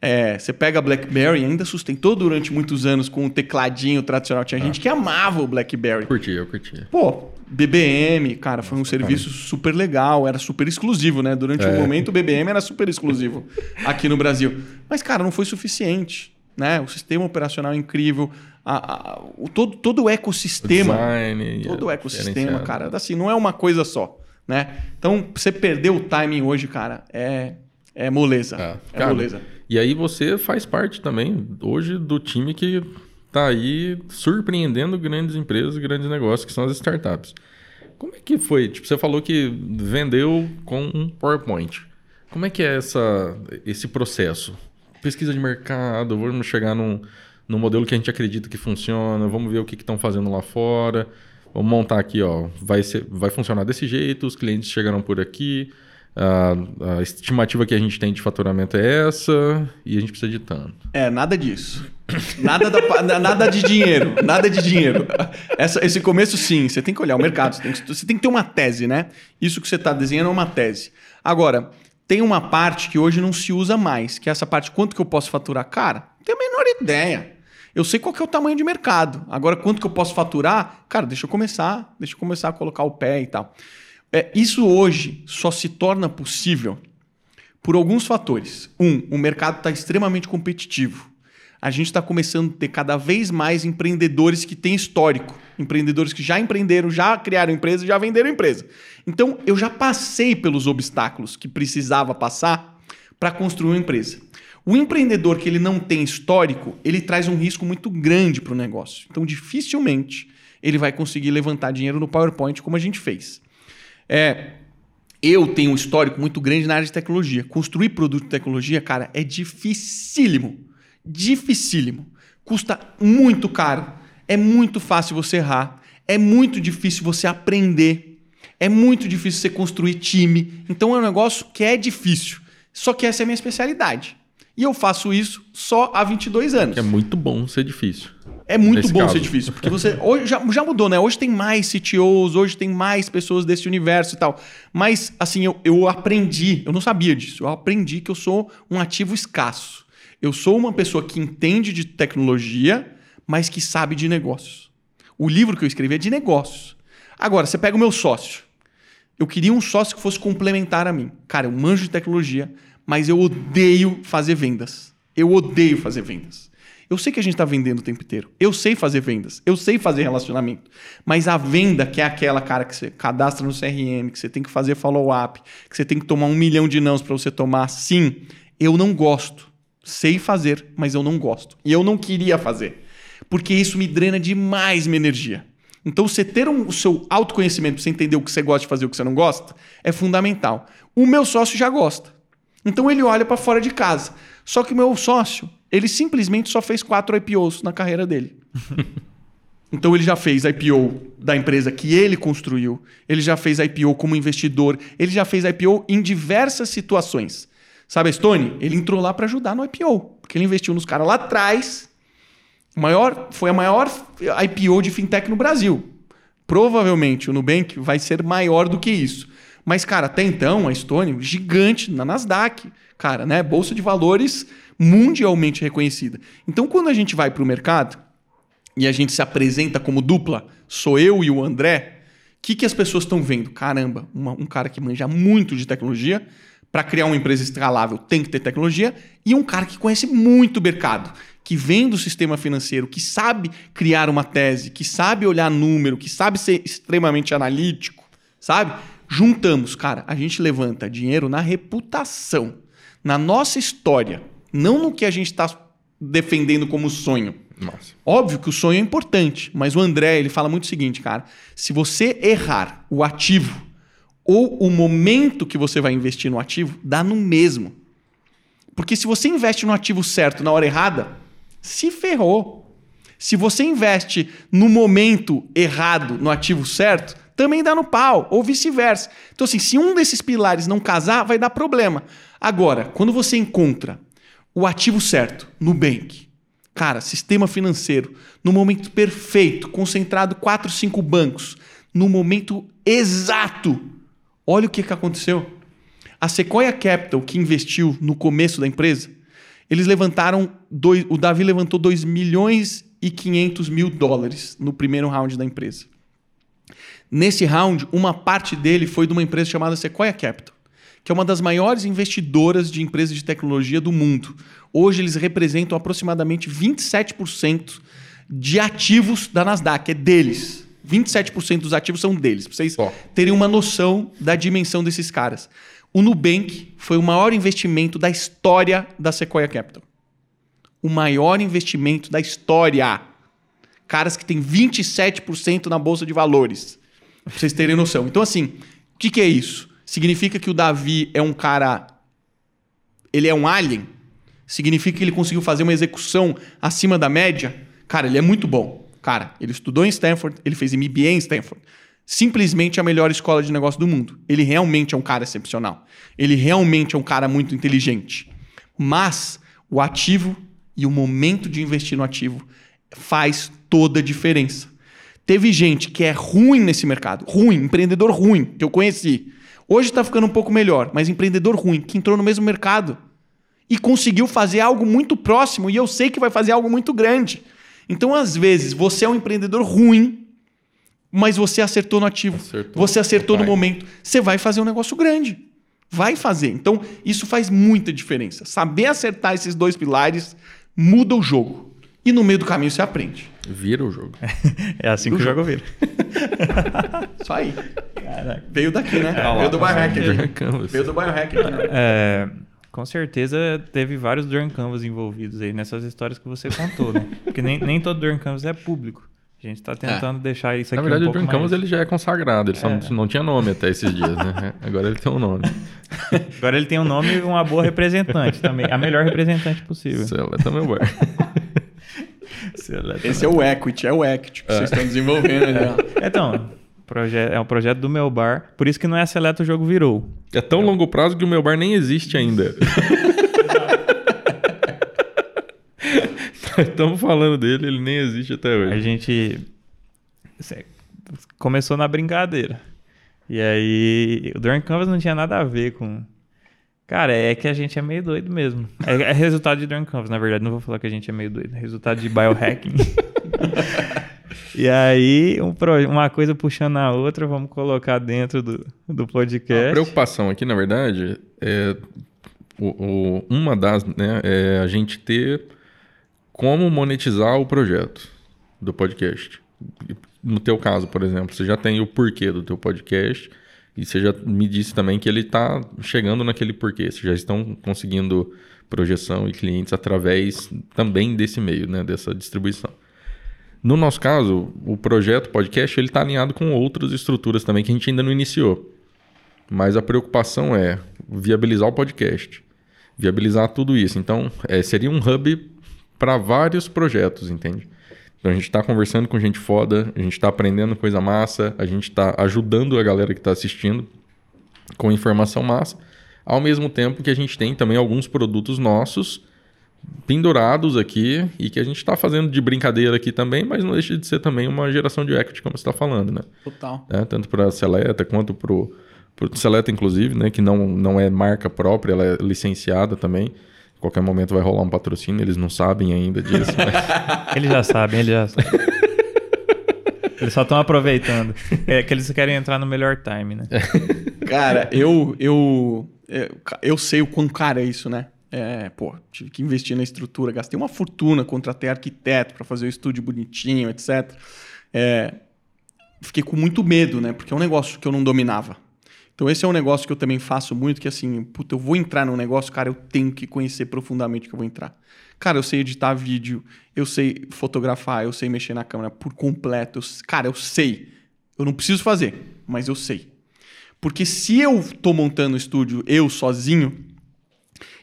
Speaker 3: É, você pega a BlackBerry, ainda sustentou durante muitos anos com o tecladinho tradicional. Tinha ah. gente que amava o BlackBerry.
Speaker 1: Eu curti, eu curti.
Speaker 3: Pô, BBM, cara, foi um Nossa, serviço cara. super legal, era super exclusivo, né? Durante é. um momento o BBM era super exclusivo aqui no Brasil. Mas, cara, não foi suficiente. Né? O sistema operacional é incrível, a, a, o, todo, todo o ecossistema.
Speaker 1: O design,
Speaker 3: todo o ecossistema, cara. Assim, não é uma coisa só. Né? Então, você perder o timing hoje, cara, é, é moleza. É, é
Speaker 1: cara,
Speaker 3: moleza.
Speaker 1: E aí você faz parte também, hoje, do time que está aí surpreendendo grandes empresas, grandes negócios, que são as startups. Como é que foi? Tipo, você falou que vendeu com um PowerPoint. Como é que é essa, esse processo? Pesquisa de mercado, vamos chegar num, num modelo que a gente acredita que funciona, vamos ver o que estão fazendo lá fora. Vamos montar aqui, ó, vai, ser, vai funcionar desse jeito, os clientes chegarão por aqui, a, a, estimativa que a gente tem de faturamento é essa e a gente precisa de tanto.
Speaker 3: É, nada disso. Nada, da, nada de dinheiro, nada de dinheiro. Essa, esse começo, sim, você tem que olhar o mercado, você tem que, você tem que ter uma tese, né? Isso que você está desenhando é uma tese. Agora, tem uma parte que hoje não se usa mais, que é essa parte, quanto que eu posso faturar? Cara, não tenho a menor ideia. Eu sei qual é o tamanho de mercado. Agora, quanto que eu posso faturar? Cara, deixa eu começar, deixa eu começar a colocar o pé e tal. É, isso hoje só se torna possível por alguns fatores. Um, o mercado está extremamente competitivo a gente está começando a ter cada vez mais empreendedores que têm histórico. Empreendedores que já empreenderam, já criaram empresa, já venderam empresa. Então, eu já passei pelos obstáculos que precisava passar para construir uma empresa. O empreendedor que ele não tem histórico, ele traz um risco muito grande para o negócio. Então, dificilmente ele vai conseguir levantar dinheiro no PowerPoint como a gente fez. É, eu tenho um histórico muito grande na área de tecnologia. Construir produto de tecnologia, cara, é dificílimo dificílimo. Custa muito caro. É muito fácil você errar. É muito difícil você aprender. É muito difícil você construir time. Então é um negócio que é difícil. Só que essa é a minha especialidade. E eu faço isso só há 22 anos.
Speaker 1: É muito bom ser difícil.
Speaker 3: É muito bom caso. ser difícil, porque você hoje já, já mudou, né? Hoje tem mais CTOs, hoje tem mais pessoas desse universo e tal. Mas assim, eu, eu aprendi, eu não sabia disso. Eu aprendi que eu sou um ativo escasso. Eu sou uma pessoa que entende de tecnologia, mas que sabe de negócios. O livro que eu escrevi é de negócios. Agora, você pega o meu sócio. Eu queria um sócio que fosse complementar a mim. Cara, eu manjo de tecnologia, mas eu odeio fazer vendas. Eu odeio fazer vendas. Eu sei que a gente está vendendo o tempo inteiro. Eu sei fazer vendas. Eu sei fazer relacionamento. Mas a venda, que é aquela, cara, que você cadastra no CRM, que você tem que fazer follow-up, que você tem que tomar um milhão de nãos para você tomar sim, eu não gosto sei fazer, mas eu não gosto. E eu não queria fazer. Porque isso me drena demais minha energia. Então, você ter um, o seu autoconhecimento, você entender o que você gosta de fazer e o que você não gosta, é fundamental. O meu sócio já gosta. Então, ele olha para fora de casa. Só que o meu sócio, ele simplesmente só fez quatro IPOs na carreira dele. então, ele já fez IPO da empresa que ele construiu, ele já fez IPO como investidor, ele já fez IPO em diversas situações. Sabe a Stone? Ele entrou lá para ajudar no IPO, porque ele investiu nos caras lá atrás. Maior, foi a maior IPO de fintech no Brasil. Provavelmente o Nubank vai ser maior do que isso. Mas, cara, até então, a Stone, gigante na Nasdaq, cara, né? Bolsa de valores mundialmente reconhecida. Então, quando a gente vai para o mercado e a gente se apresenta como dupla, sou eu e o André, o que, que as pessoas estão vendo? Caramba, uma, um cara que manja muito de tecnologia para criar uma empresa escalável tem que ter tecnologia e um cara que conhece muito o mercado, que vem do sistema financeiro, que sabe criar uma tese, que sabe olhar número, que sabe ser extremamente analítico, sabe? Juntamos, cara, a gente levanta dinheiro na reputação, na nossa história, não no que a gente está defendendo como sonho. Nossa. Óbvio que o sonho é importante, mas o André ele fala muito o seguinte, cara: se você errar o ativo ou o momento que você vai investir no ativo dá no mesmo. Porque se você investe no ativo certo na hora errada, se ferrou. Se você investe no momento errado no ativo certo, também dá no pau, ou vice-versa. Então, assim, se um desses pilares não casar, vai dar problema. Agora, quando você encontra o ativo certo, no bank, cara, sistema financeiro, no momento perfeito, concentrado quatro, cinco bancos, no momento exato Olha o que, que aconteceu. A Sequoia Capital, que investiu no começo da empresa, eles levantaram. Dois, o Davi levantou 2 milhões e 500 mil dólares no primeiro round da empresa. Nesse round, uma parte dele foi de uma empresa chamada Sequoia Capital, que é uma das maiores investidoras de empresas de tecnologia do mundo. Hoje eles representam aproximadamente 27% de ativos da Nasdaq, é deles. 27% dos ativos são deles, para vocês oh. terem uma noção da dimensão desses caras. O Nubank foi o maior investimento da história da Sequoia Capital. O maior investimento da história. Caras que têm 27% na bolsa de valores. Pra vocês terem noção. Então, assim, o que, que é isso? Significa que o Davi é um cara. Ele é um alien? Significa que ele conseguiu fazer uma execução acima da média? Cara, ele é muito bom. Cara, ele estudou em Stanford, ele fez MBA em Stanford. Simplesmente a melhor escola de negócio do mundo. Ele realmente é um cara excepcional. Ele realmente é um cara muito inteligente. Mas o ativo E o momento de investir no ativo faz toda a diferença. Teve gente que é ruim nesse mercado, ruim, empreendedor ruim, que eu conheci. Hoje está ficando um pouco melhor, mas empreendedor ruim, que entrou no mesmo mercado e conseguiu fazer algo muito próximo e eu sei que vai fazer algo muito grande. Então, às vezes, você é um empreendedor ruim, mas você acertou no ativo,
Speaker 1: Acertou.
Speaker 3: você acertou no momento, você vai fazer um negócio grande. Vai fazer. Então, isso faz muita diferença. Saber acertar esses dois pilares muda o jogo. E no meio do caminho você aprende.
Speaker 1: Vira o jogo.
Speaker 2: É assim que o jogo vira.
Speaker 3: Isso aí. Veio daqui, né?
Speaker 2: lá,
Speaker 3: Veio do biohacker. Veio do biohacker. né?
Speaker 2: É, com certeza teve vários Durham Canvas envolvidos aí nessas histórias que você contou, né? Porque nem, nem todo Durham Canvas é público. A gente tá tentando deixar isso aqui
Speaker 1: Na verdade,
Speaker 2: um
Speaker 1: o Jordan Canvas
Speaker 2: mais...
Speaker 1: ele já é consagrado. Ele só não- não tinha nome até esses dias, né? Agora ele tem um nome.
Speaker 2: Agora ele tem um nome e uma boa representante também. A melhor representante possível.
Speaker 1: Seleta meu bar.
Speaker 3: Esse é o equity, é o equity que vocês estão desenvolvendo. ó.
Speaker 2: Então, é um projeto do meu bar. Por isso que não é Seleta o jogo virou.
Speaker 1: É tão longo prazo que o meu bar nem existe ainda. Estamos falando dele, ele nem existe até
Speaker 2: A
Speaker 1: hoje.
Speaker 2: gente cê- começou na brincadeira. E aí, o Durham Canvas não tinha nada a ver com. Cara, é que a gente é meio doido mesmo. É, é resultado de Durham Canvas, na verdade. Não vou falar que a gente é meio doido. É resultado de biohacking. e aí, um pro- uma coisa puxando a outra, vamos colocar dentro do, do
Speaker 1: A
Speaker 2: podcast.
Speaker 1: preocupação aqui, na verdade, é o- o- uma das, né, é a gente ter como monetizar o projeto do podcast. No teu caso, por exemplo, você já tem o porquê do teu podcast e você já me disse também que ele está chegando naquele porquê. Vocês já estão conseguindo projeção e clientes através também desse meio, né, dessa distribuição. No nosso caso, o projeto podcast ele está alinhado com outras estruturas também que a gente ainda não iniciou. Mas a preocupação é viabilizar o podcast, viabilizar tudo isso. Então, é, seria um hub para vários projetos, entende? Então, a gente está conversando com gente foda, a gente está aprendendo coisa massa, a gente está ajudando a galera que está assistindo com informação massa, ao mesmo tempo que a gente tem também alguns produtos nossos pendurados aqui e que a gente está fazendo de brincadeira aqui também, mas não deixa de ser também uma geração de equity, como você está falando, né?
Speaker 3: Total.
Speaker 1: né? Tanto para a Seleta quanto para o Seleta, inclusive, né? Que não, não é marca própria, ela é licenciada também. Em qualquer momento vai rolar um patrocínio, eles não sabem ainda disso. mas-
Speaker 2: Eles já sabem, eles já sabem. Eles só estão aproveitando. É que eles querem entrar no melhor time, né?
Speaker 3: Cara, eu, eu, eu, eu sei o quão caro é isso, né? É, pô, tive que investir na estrutura, gastei uma fortuna, contratei arquiteto para fazer o estúdio bonitinho, etc. É, fiquei com muito medo, né? Porque é um negócio que eu não dominava. Então esse é um negócio que eu também faço muito, que assim, puta, eu vou entrar num negócio, cara, eu tenho que conhecer profundamente que eu vou entrar. Cara, eu sei editar vídeo, eu sei fotografar, eu sei mexer na câmera por completo. eu- cara, eu sei. Eu não preciso fazer, mas eu sei. Porque se eu tô montando o estúdio eu sozinho,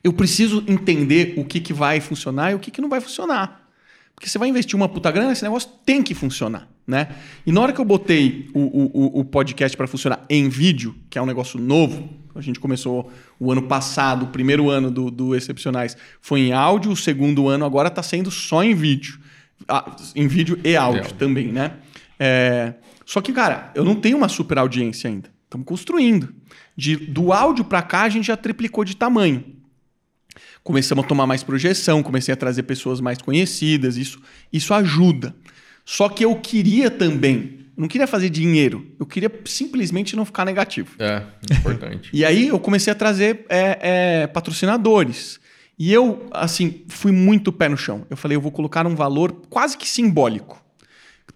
Speaker 3: eu preciso entender o que, que vai funcionar e o que, que não vai funcionar. Porque você vai investir uma puta grana, esse negócio tem que funcionar, né? E na hora que eu botei o, o, o- podcast para funcionar em vídeo, que é um negócio novo, a gente começou o ano passado, o primeiro ano do, do Excepcionais foi em áudio, o segundo ano agora está sendo só em vídeo. Ah, em vídeo e áudio
Speaker 1: áudio.
Speaker 3: também, né? É, Só que, cara, eu não tenho uma super audiência ainda. Estamos construindo. De, do áudio para cá, a gente já triplicou de tamanho começamos a tomar mais projeção, comecei a trazer pessoas mais conhecidas, isso, isso ajuda. Só que eu queria também, não queria fazer dinheiro, eu queria simplesmente não ficar negativo.
Speaker 1: é, importante.
Speaker 3: E aí eu comecei a trazer é, é, patrocinadores. E eu, assim, fui muito pé no chão. Eu falei, eu vou colocar um valor quase que simbólico.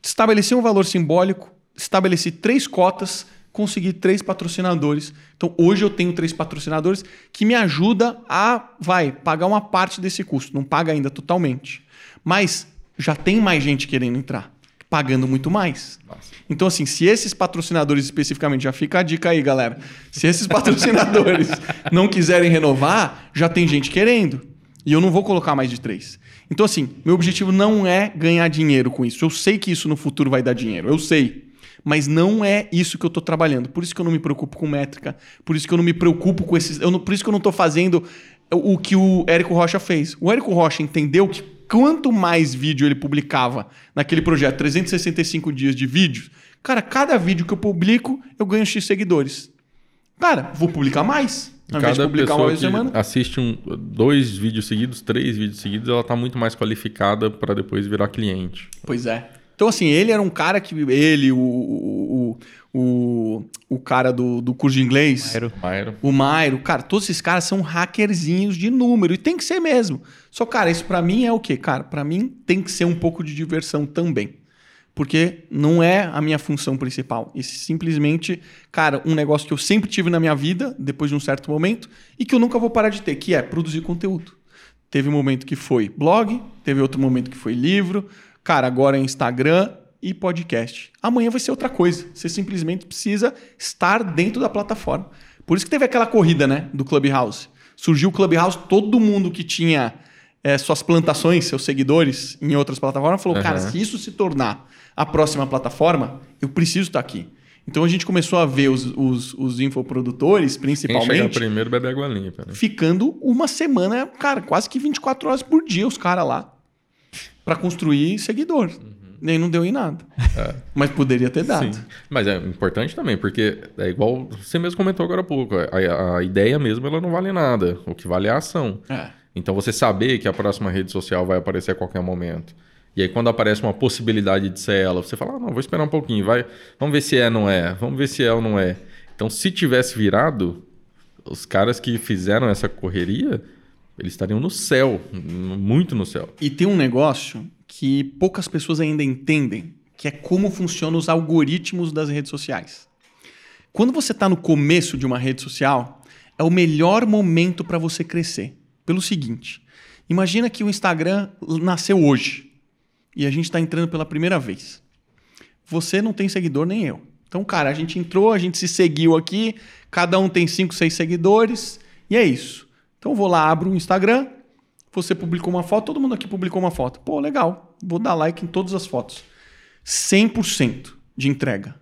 Speaker 3: Estabeleci um valor simbólico, estabeleci três cotas, consegui três patrocinadores. Então hoje eu tenho três patrocinadores que me ajuda a, vai, pagar uma parte desse custo. Não paga ainda totalmente. Mas já tem mais gente querendo entrar, pagando muito mais.
Speaker 1: Massa.
Speaker 3: Então, assim, se esses patrocinadores especificamente, já fica a dica aí, galera. Se esses patrocinadores não quiserem renovar, já tem gente querendo. E eu não vou colocar mais de três. Então, assim, meu objetivo não é ganhar dinheiro com isso. Eu sei que isso no futuro vai dar dinheiro. Eu sei. Mas não é isso que eu estou trabalhando. Por isso que eu não me preocupo com métrica. Por isso que eu não me preocupo com esses. Eu não- por isso que eu não estou fazendo o que o Érico Rocha fez. O Érico Rocha entendeu que quanto mais vídeo ele publicava naquele projeto, 365 dias de vídeos, cara, cada vídeo que eu publico, eu ganho X seguidores. Cara, vou publicar mais. Ao invés de
Speaker 1: Cada
Speaker 3: publicar uma
Speaker 1: pessoa
Speaker 3: vez
Speaker 1: que
Speaker 3: semana.
Speaker 1: assiste um, dois vídeos seguidos, três vídeos seguidos, ela tá muito mais qualificada para depois virar cliente.
Speaker 3: Pois é. Então, assim, ele era um cara que. Ele, o, o, o, o, cara do, do curso de inglês.
Speaker 2: Mairo.
Speaker 1: Mairo.
Speaker 3: O Mairo, cara, todos esses caras são hackerzinhos de número e tem que ser mesmo. Só, cara, isso pra mim é o quê? Cara, pra mim tem que ser um pouco de diversão também. Porque não é a minha função principal. E simplesmente, cara, um negócio que eu sempre tive na minha vida, depois de um certo momento, e que eu nunca vou parar de ter, que é produzir conteúdo. Teve um momento que foi blog, teve outro momento que foi livro, cara, agora é Instagram e podcast. Amanhã vai ser outra coisa. Você simplesmente precisa estar dentro da plataforma. Por isso que teve aquela corrida, né, do Clubhouse. Surgiu o Clubhouse, todo mundo que tinha eh, suas plantações, seus seguidores em outras plataformas, falou, cara,
Speaker 1: Aham.
Speaker 3: se isso se tornar a próxima plataforma, eu preciso estar aqui. Então a gente começou a ver os, os, os infoprodutores,
Speaker 1: Quem
Speaker 3: principalmente,
Speaker 1: primeiro bebe água limpa. Né?
Speaker 3: ficando uma semana, cara, quase que 24 horas por dia os caras lá para construir seguidor. Nem não deu em nada. Mas poderia ter dado.
Speaker 1: Sim. Mas é importante também, porque é igual você mesmo comentou agora há pouco. A, a ideia mesmo ela não vale nada. O que vale é a ação.
Speaker 3: É.
Speaker 1: Então você saber que a próxima rede social vai aparecer a qualquer momento. E aí quando aparece uma possibilidade de ser ela, você fala, ah, não, vou esperar um pouquinho, vai, vamos ver se é ou não é, vamos ver se é ou não é. Então se tivesse virado, os caras que fizeram essa correria, eles estariam no céu, muito no céu.
Speaker 3: E tem um negócio que poucas pessoas ainda entendem, que é como funcionam os algoritmos das redes sociais. Quando você está no começo de uma rede social, é o melhor momento para você crescer. Pelo seguinte, imagina que o Instagram nasceu hoje e a gente está entrando pela primeira vez. Você não tem seguidor nem eu. Então, cara, a gente entrou, a gente se seguiu aqui, cada um tem 5, 6 seguidores e é isso. Então, eu vou lá, abro o Instagram, você publicou uma foto, todo mundo aqui publicou uma foto. Pô, legal. Vou dar like em todas as fotos. 100% de entrega.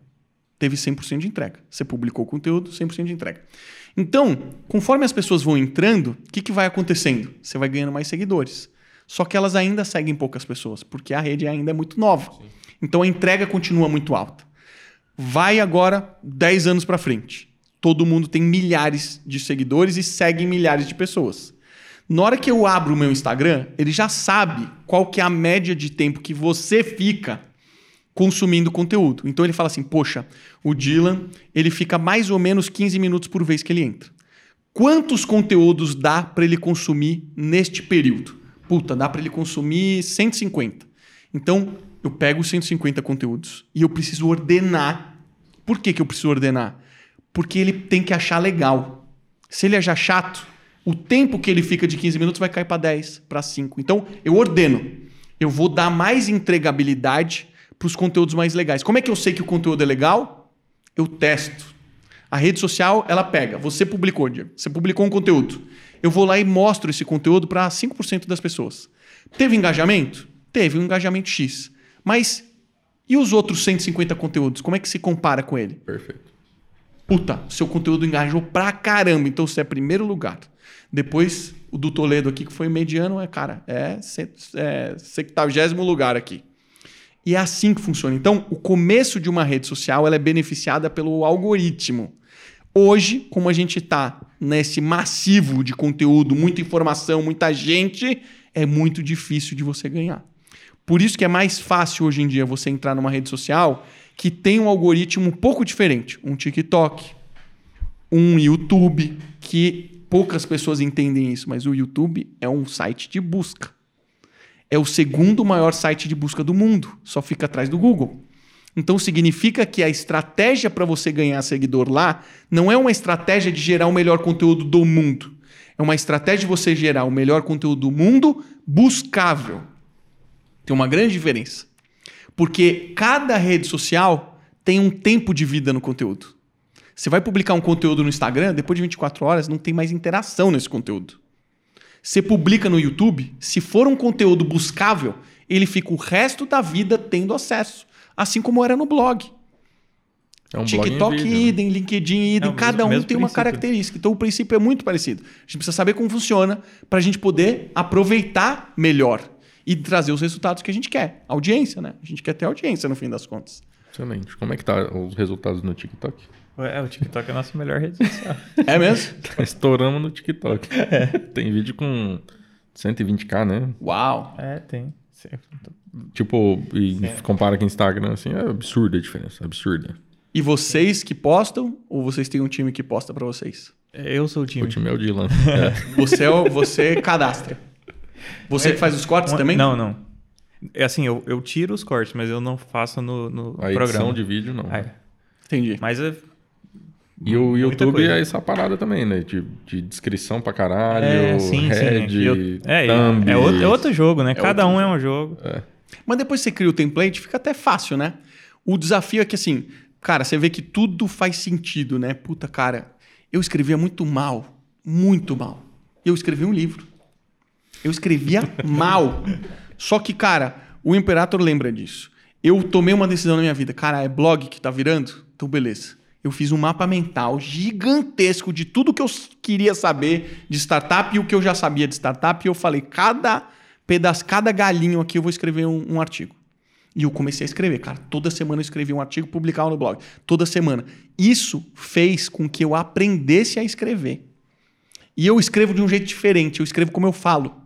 Speaker 3: Teve 100% de entrega. Você publicou conteúdo, 100% de entrega. Então, conforme as pessoas vão entrando, o que, que vai acontecendo? Você vai ganhando mais seguidores. Só que elas ainda seguem poucas pessoas, porque a rede ainda é muito nova. Então a entrega continua muito alta. Vai agora 10 anos para frente. Todo mundo tem milhares de seguidores e segue milhares de pessoas. Na hora que eu abro o meu Instagram, ele já sabe qual que é a média de tempo que você fica consumindo conteúdo. Então ele fala assim: "Poxa, o Dylan, ele fica mais ou menos 15 minutos por vez que ele entra. Quantos conteúdos dá para ele consumir neste período? Puta, dá para ele consumir 150. Então, eu pego os 150 conteúdos e eu preciso ordenar. Por que, que eu preciso ordenar? Porque ele tem que achar legal. Se ele achar chato, o tempo que ele fica de 15 minutos vai cair para 10, para 5. Então, eu ordeno. Eu vou dar mais entregabilidade para os conteúdos mais legais. Como é que eu sei que o conteúdo é legal? Eu testo. A rede social, ela pega. Você publicou, Diego. Você publicou um conteúdo. Eu vou lá e mostro esse conteúdo para 5% das pessoas. Teve engajamento? Teve um engajamento X. Mas e os outros 150 conteúdos? Como é que se compara com ele?
Speaker 1: Perfeito.
Speaker 3: Puta, seu conteúdo engajou pra caramba, então você é primeiro lugar. Depois, o do Toledo aqui, que foi mediano, é, cara, é, é 70 lugar aqui. E é assim que funciona. Então, o começo de uma rede social ela é beneficiada pelo algoritmo. Hoje, como a gente está nesse massivo de conteúdo, muita informação, muita gente, é muito difícil de você ganhar. Por isso que é mais fácil hoje em dia você entrar numa rede social que tem um algoritmo um pouco diferente. Um TikTok, um YouTube, que poucas pessoas entendem isso, mas o YouTube é um site de busca. É o segundo maior site de busca do mundo, só fica atrás do Google. Então significa que a estratégia para você ganhar seguidor lá não é uma estratégia de gerar o melhor conteúdo do mundo. É uma estratégia de você gerar o melhor conteúdo do mundo buscável. Tem uma grande diferença. Porque cada rede social tem um tempo de vida no conteúdo. Você vai publicar um conteúdo no Instagram, depois de 24 horas não tem mais interação nesse conteúdo. Você publica no YouTube, se for um conteúdo buscável, ele fica o resto da vida tendo acesso, assim como era no blog.
Speaker 1: É um blog
Speaker 3: TikTok
Speaker 1: vídeo, né?
Speaker 3: idem, LinkedIn idem,
Speaker 2: É
Speaker 3: cada um tem uma
Speaker 2: princípio.
Speaker 3: característica. Então o princípio é muito parecido. A gente precisa saber como funciona para a gente poder aproveitar melhor e trazer os resultados que a gente quer. Audiência, né? A gente quer ter audiência no fim das contas.
Speaker 1: Excelente. Como é que tá os resultados no TikTok?
Speaker 2: É, o TikTok é a nossa melhor rede social.
Speaker 3: É mesmo?
Speaker 1: Estouramos no TikTok. Tem vídeo com 120k, né?
Speaker 3: Uau!
Speaker 2: é, tem.
Speaker 1: Tipo, e compara com o Instagram, assim, é absurda a diferença, absurda.
Speaker 3: E vocês que postam ou vocês têm um time que posta para vocês?
Speaker 2: Eu sou o time.
Speaker 1: O time é o Dylan. É.
Speaker 3: Você é o- você cadastra. Você que faz os cortes
Speaker 2: Uma-
Speaker 3: também?
Speaker 2: Não, não. É assim, eu, eu tiro os cortes, mas eu não faço no, no
Speaker 1: A edição
Speaker 2: programa.
Speaker 1: de vídeo, não.
Speaker 2: Ah, é.
Speaker 3: Entendi.
Speaker 2: Mas é,
Speaker 1: E o YouTube
Speaker 2: coisa.
Speaker 1: é essa parada também, né? De, de descrição pra caralho,
Speaker 2: é sim,
Speaker 1: head,
Speaker 2: sim. Eu- é,
Speaker 1: thumb.
Speaker 2: é, outro, é outro jogo, né? Cada
Speaker 3: outro
Speaker 2: um é um jogo.
Speaker 3: Mas depois que você cria o template, fica até fácil, né? O desafio é que, assim, cara, você vê que tudo faz sentido, né? Puta, cara, eu escrevia muito mal. Muito mal. Eu escrevi um livro. Eu escrevia mal. Só que, cara, o Imperator lembra disso. Eu tomei uma decisão na minha vida. Cara, é blog que tá virando? Então, beleza. Eu fiz um mapa mental gigantesco de tudo que eu queria saber de startup e o que eu já sabia de startup. E eu falei, cada pedaço, cada galinho aqui eu vou escrever um, um artigo. E eu comecei a escrever, cara. Toda semana eu escrevia um artigo publicava no blog. Toda semana. Isso fez com que eu aprendesse a escrever. E eu escrevo de um jeito diferente. Eu escrevo como eu falo.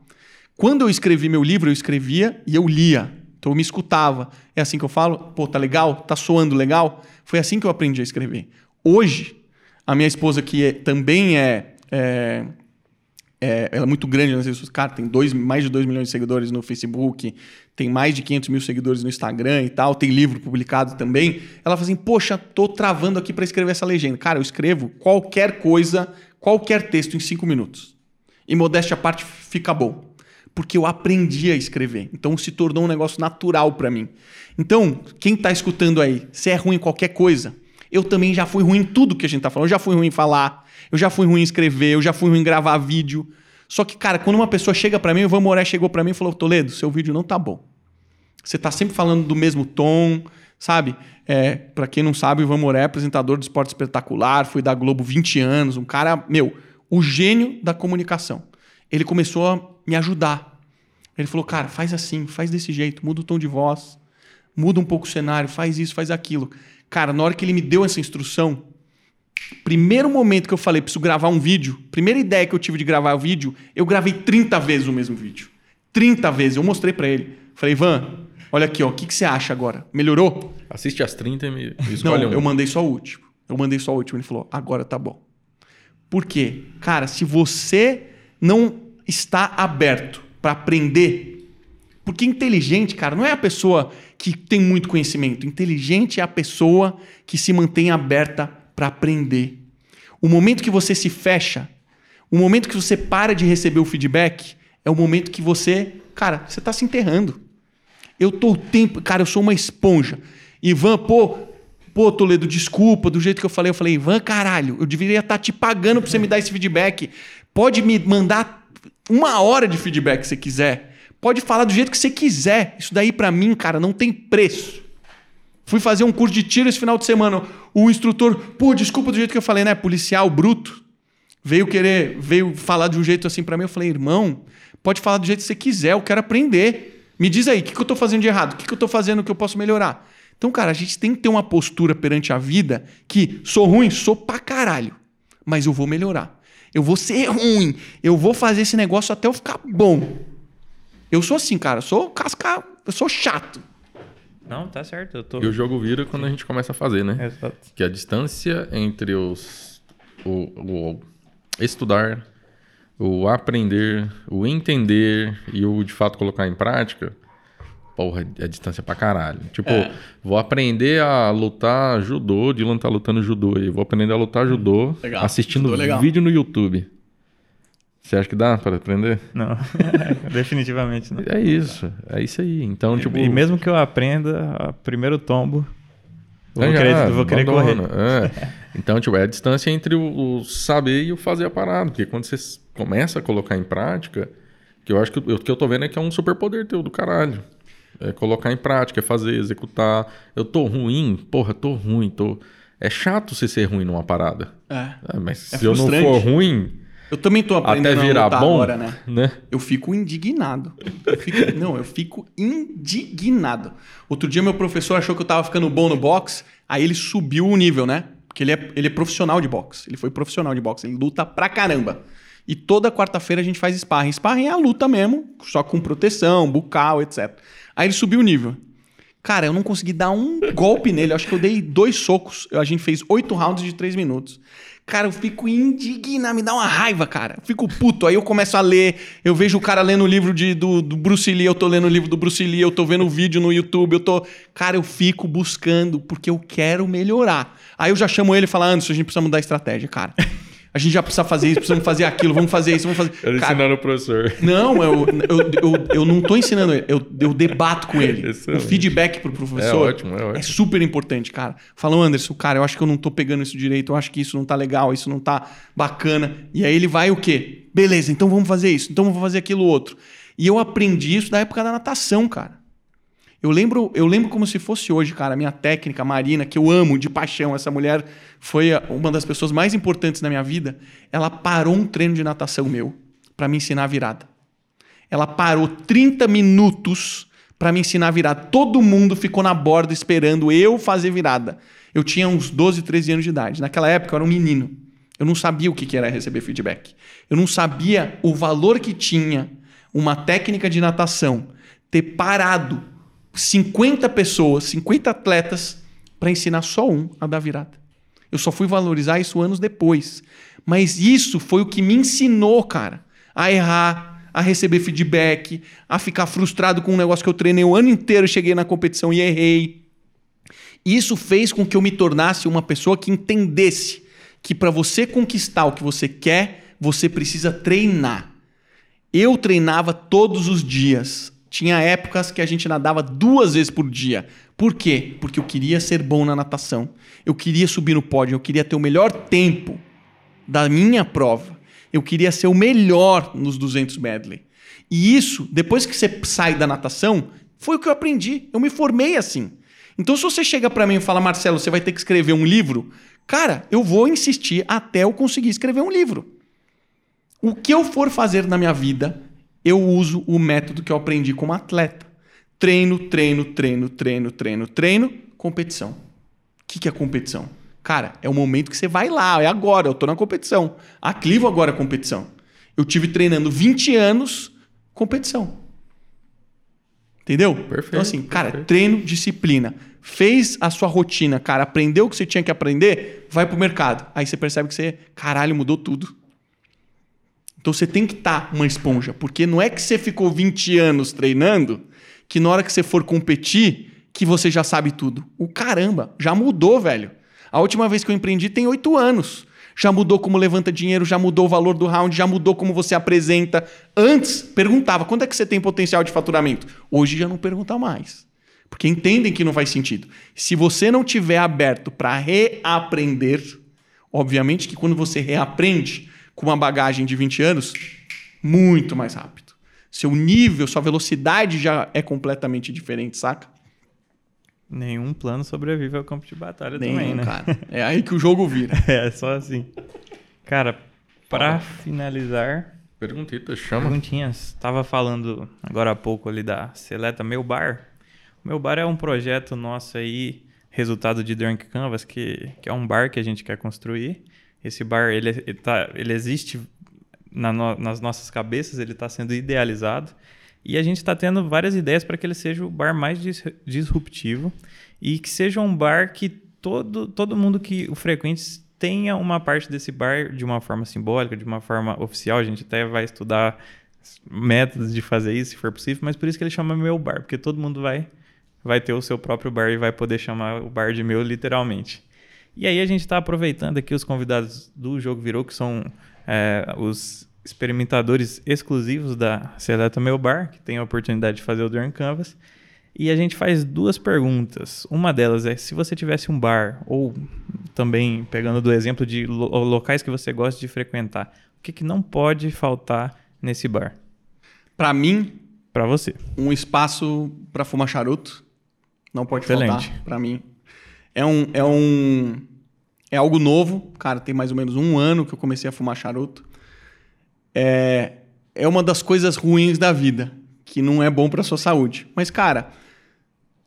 Speaker 3: Quando eu escrevi meu livro, eu escrevia e eu lia. Então eu me escutava. É assim que eu falo? Pô, tá legal? Tá soando legal? Foi assim que eu aprendi a escrever. Hoje, a minha esposa, que é- também é, é, é- ela é muito grande nas redes sociais, cara, tem dois, mais de 2 milhões de seguidores no Facebook, tem mais de 500 mil seguidores no Instagram e tal, tem livro publicado também. Ela fala assim, poxa, tô travando aqui para escrever essa legenda. Cara, eu escrevo qualquer coisa, qualquer texto em cinco minutos. E modéstia à parte, fica bom. Porque eu aprendi a escrever. Então se tornou um negócio natural para mim. Então, quem tá escutando aí, se é ruim em qualquer coisa, eu também já fui ruim em tudo que a gente tá falando. Eu já fui ruim em falar, eu já fui ruim em escrever, eu já fui ruim em gravar vídeo. Só que, cara, quando uma pessoa chega para mim, o Ivan Moré chegou para mim e falou: Toledo, seu vídeo não tá bom. Você tá sempre falando do mesmo tom, sabe? É, para quem não sabe, o Ivan Moré é apresentador de esporte espetacular, foi da Globo 20 anos, um cara, meu, o gênio da comunicação. Ele começou me ajudar. Ele falou, cara, faz assim, faz desse jeito, muda o tom de voz, muda um pouco o cenário, faz isso, faz aquilo. Cara, na hora que ele me deu essa instrução, primeiro momento que eu falei, preciso gravar um vídeo, primeira ideia que eu tive de gravar o vídeo, eu gravei 30 vezes o mesmo vídeo. 30 vezes. Eu mostrei pra ele. Falei, Ivan, olha aqui, ó, o que, que você acha agora? Melhorou?
Speaker 1: Assiste as 30 e me
Speaker 3: Não,
Speaker 1: escolhe um.
Speaker 3: eu mandei só o último. Eu mandei só o último. Ele falou, agora tá bom. Por quê? Cara, se você não está aberto para aprender, porque inteligente, cara, não é a pessoa que tem muito conhecimento. Inteligente é a pessoa que se mantém aberta para aprender. O momento que você se fecha, o momento que você para de receber o feedback, é o momento que você, cara, você está se enterrando. Eu tô o tempo, cara, eu sou uma esponja. Ivan, pô, pô, Toledo, desculpa do jeito que eu falei. Eu falei, Ivan, caralho, eu deveria estar te pagando pra você me dar esse feedback. Pode me mandar uma hora de feedback se você quiser. Pode falar do jeito que você quiser. Isso daí pra mim, cara, não tem preço. Fui fazer um curso de tiro esse final de semana. O instrutor, pô, desculpa do jeito que eu falei, né? Policial bruto. Veio querer, veio falar de um jeito assim pra mim. Eu falei, irmão, pode falar do jeito que você quiser, eu quero aprender. Me diz aí, o que, que eu tô fazendo de errado? O que, que eu tô fazendo que eu posso melhorar? Então, cara, a gente tem que ter uma postura perante a vida que sou ruim, sou pra caralho. Mas eu vou melhorar. Eu vou ser ruim. Eu vou fazer esse negócio até eu ficar bom. Eu sou assim, cara. Eu sou casca. Eu sou chato.
Speaker 2: Não, tá certo. Eu tô.
Speaker 1: E o jogo vira quando a gente começa a fazer, né?
Speaker 2: Exato.
Speaker 1: Que a distância entre os. O, o estudar, o aprender, o entender e o de fato colocar em prática. Porra, é distância pra caralho. Tipo,
Speaker 3: É.
Speaker 1: vou aprender a lutar judô. Dylan tá lutando judô aí. Vou aprender a lutar judô
Speaker 3: Legal.
Speaker 1: assistindo
Speaker 3: Judô é
Speaker 1: vídeo no YouTube. Você acha que dá pra aprender?
Speaker 2: Não, definitivamente não.
Speaker 1: É isso. É isso aí. Então, tipo.
Speaker 2: E mesmo que eu aprenda, primeiro tombo, eu vou
Speaker 1: É,
Speaker 2: querer, eu vou querer correr.
Speaker 1: é. Então, tipo, é a distância entre o, o saber e o fazer a parada. Porque quando você começa a colocar em prática, que eu acho que o o que eu tô vendo é que é um superpoder teu do caralho. É colocar em prática, é fazer, executar. Eu tô ruim, porra, tô ruim, tô. É chato você ser ruim numa parada.
Speaker 3: É.
Speaker 1: É, mas
Speaker 3: É
Speaker 1: se eu não
Speaker 3: frustrante.
Speaker 1: for ruim,
Speaker 3: Eu também tô aprendendo
Speaker 1: até
Speaker 3: a
Speaker 1: virar bom,
Speaker 3: agora, né?
Speaker 1: né?
Speaker 3: Eu fico indignado. Eu fico- não, eu fico indignado. Outro dia meu professor achou que eu tava ficando bom no boxe, aí ele subiu o nível, né? Porque ele é, ele é profissional de boxe. Ele foi profissional de boxe. Ele luta pra caramba. E toda quarta-feira a gente faz sparring. Sparring é a luta mesmo, só com proteção, bucal, etc. Aí ele subiu o nível. Cara, eu não consegui dar um golpe nele. Eu acho que eu dei dois socos. A gente fez oito rounds de três minutos. Cara, eu fico indignado, me dá uma raiva, cara. Eu fico puto. Aí eu começo a ler, eu vejo o cara lendo o livro de, do, do Bruce Lee, eu tô lendo o livro do Bruce Lee, eu tô vendo o vídeo no YouTube, eu tô. Cara, eu fico buscando, porque eu quero melhorar. Aí eu já chamo ele e falo, Anderson, a gente precisa mudar a estratégia, cara. A gente já precisa fazer isso, precisamos fazer aquilo, vamos fazer isso, vamos fazer.
Speaker 1: Eu
Speaker 3: Cara,
Speaker 1: ensinando o professor.
Speaker 3: não, eu, eu, eu, eu não tô ensinando ele, eu, eu debato com ele. O
Speaker 1: Excelente.
Speaker 3: feedback pro professor
Speaker 1: É ótimo, é ótimo.
Speaker 3: super importante, cara. Falam, Anderson, cara, eu acho que eu não tô pegando isso direito, eu acho que isso não tá legal, isso não tá bacana. E aí ele vai o quê? Beleza, então vamos fazer isso, então vamos fazer aquilo outro. E eu aprendi isso da época da natação, cara. Eu lembro, eu lembro como se fosse hoje, cara, a minha técnica, a Marina, que eu amo de paixão. Essa mulher foi uma das pessoas mais importantes na minha vida. Ela parou um treino de natação meu para me ensinar a virada. Ela parou 30 minutos para me ensinar a virada. Todo mundo ficou na borda esperando eu fazer virada. Eu tinha uns 12, 13 anos de idade. Naquela época eu era um menino. Eu não sabia o que era receber feedback. Eu não sabia o valor que tinha uma técnica de natação ter parado 50 pessoas, 50 atletas para ensinar só um a dar virada. Eu só fui valorizar isso anos depois. Mas isso foi o que me ensinou, cara, a errar, a receber feedback, a ficar frustrado com um negócio que eu treinei o ano inteiro, cheguei na competição e errei. Isso fez com que eu me tornasse uma pessoa que entendesse que para você conquistar o que você quer, você precisa treinar. Eu treinava todos os dias. Tinha épocas que a gente nadava duas vezes por dia. Por quê? Porque eu queria ser bom na natação. Eu queria subir no pódio, eu queria ter o melhor tempo da minha prova. Eu queria ser o melhor nos 200 medley. E isso, depois que você sai da natação, foi o que eu aprendi. Eu me formei assim. Então, se você chega para mim e fala, Marcelo, você vai ter que escrever um livro, cara, eu vou insistir até eu conseguir escrever um livro. O que eu for fazer na minha vida, eu uso o método que eu aprendi como atleta. Treino, treino, treino, treino, treino, treino, competição. O que, que é competição? Cara, é o momento que você vai lá, é agora, eu tô na competição. A Clivo agora é competição. Eu tive treinando 20 anos, competição. Entendeu?
Speaker 1: Perfeito,
Speaker 3: Então, assim, cara,
Speaker 1: perfeito.
Speaker 3: treino, disciplina. Fez a sua rotina, cara, aprendeu o que você tinha que aprender, vai pro mercado. Aí você percebe que você, caralho, mudou tudo. Então você tem que estar uma esponja, porque não é que você ficou 20 anos treinando que na hora que você for competir, que você já sabe tudo. O caramba, já mudou, velho. A última vez que eu empreendi tem oito anos. Já mudou como levanta dinheiro, já mudou o valor do round, já mudou como você apresenta. Antes, perguntava quanto é que você tem potencial de faturamento. Hoje já não pergunta mais. Porque entendem que não faz sentido. Se você não tiver aberto para reaprender, obviamente que quando você reaprende com uma bagagem de 20 anos, muito mais rápido. Seu nível, sua velocidade já é completamente diferente, saca?
Speaker 2: Nenhum plano sobrevive ao campo de batalha
Speaker 3: Nenhum,
Speaker 2: também, né?
Speaker 3: cara. É aí que o jogo vira.
Speaker 2: É, só assim. Cara, pra finalizar,
Speaker 1: Perguntita, chama.
Speaker 2: perguntinhas. Tava falando agora há pouco ali da Seleta Meu Bar. O Meu Bar é um projeto nosso aí, resultado de Drunk Canvas, que, que é um bar que a gente quer construir. Esse bar, ele, ele, tá, ele existe na no- nas nossas cabeças, ele está sendo idealizado. E a gente está tendo várias ideias para que ele seja o bar mais dis- disruptivo e que seja um bar que todo, todo mundo que o frequente tenha uma parte desse bar de uma forma simbólica, de uma forma oficial. A gente até vai estudar métodos de fazer isso, se for possível, mas por isso que ele chama meu bar, porque todo mundo vai vai ter o seu próprio bar e vai poder chamar o bar de meu literalmente. E aí a gente está aproveitando aqui os convidados do Jogo Virou, que são é, os experimentadores exclusivos da Seleta Meu Bar, que tem a oportunidade de fazer o Drone Canvas. E a gente faz duas perguntas. Uma delas é se você tivesse um bar, ou também pegando do exemplo de lo- locais que você gosta de frequentar, o que, que não pode faltar nesse bar?
Speaker 3: Pra mim,
Speaker 2: Para você.
Speaker 3: um espaço pra fumar charuto não pode
Speaker 2: Excelente.
Speaker 3: faltar pra mim. É um, é um É algo novo, cara, tem mais ou menos um ano que eu comecei a fumar charuto. É, é uma das coisas ruins da vida, que não é bom para sua saúde. Mas, cara,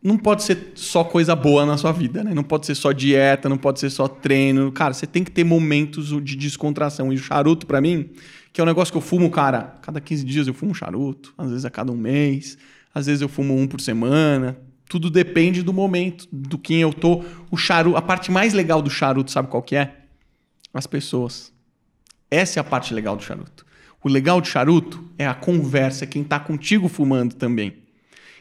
Speaker 3: não pode ser só coisa boa na sua vida, né? Não pode ser só dieta, não pode ser só treino. Cara, você tem que ter momentos de descontração. E o charuto, para mim, que é um negócio que eu fumo, cara, cada 15 dias eu fumo um charuto, às vezes a cada um mês, às vezes eu fumo um por semana. Tudo depende do momento, do quem eu tô. O charuto, a parte mais legal do charuto, sabe qual que é? As pessoas. Essa é a parte legal do charuto. O legal do charuto é a conversa, quem tá contigo fumando também.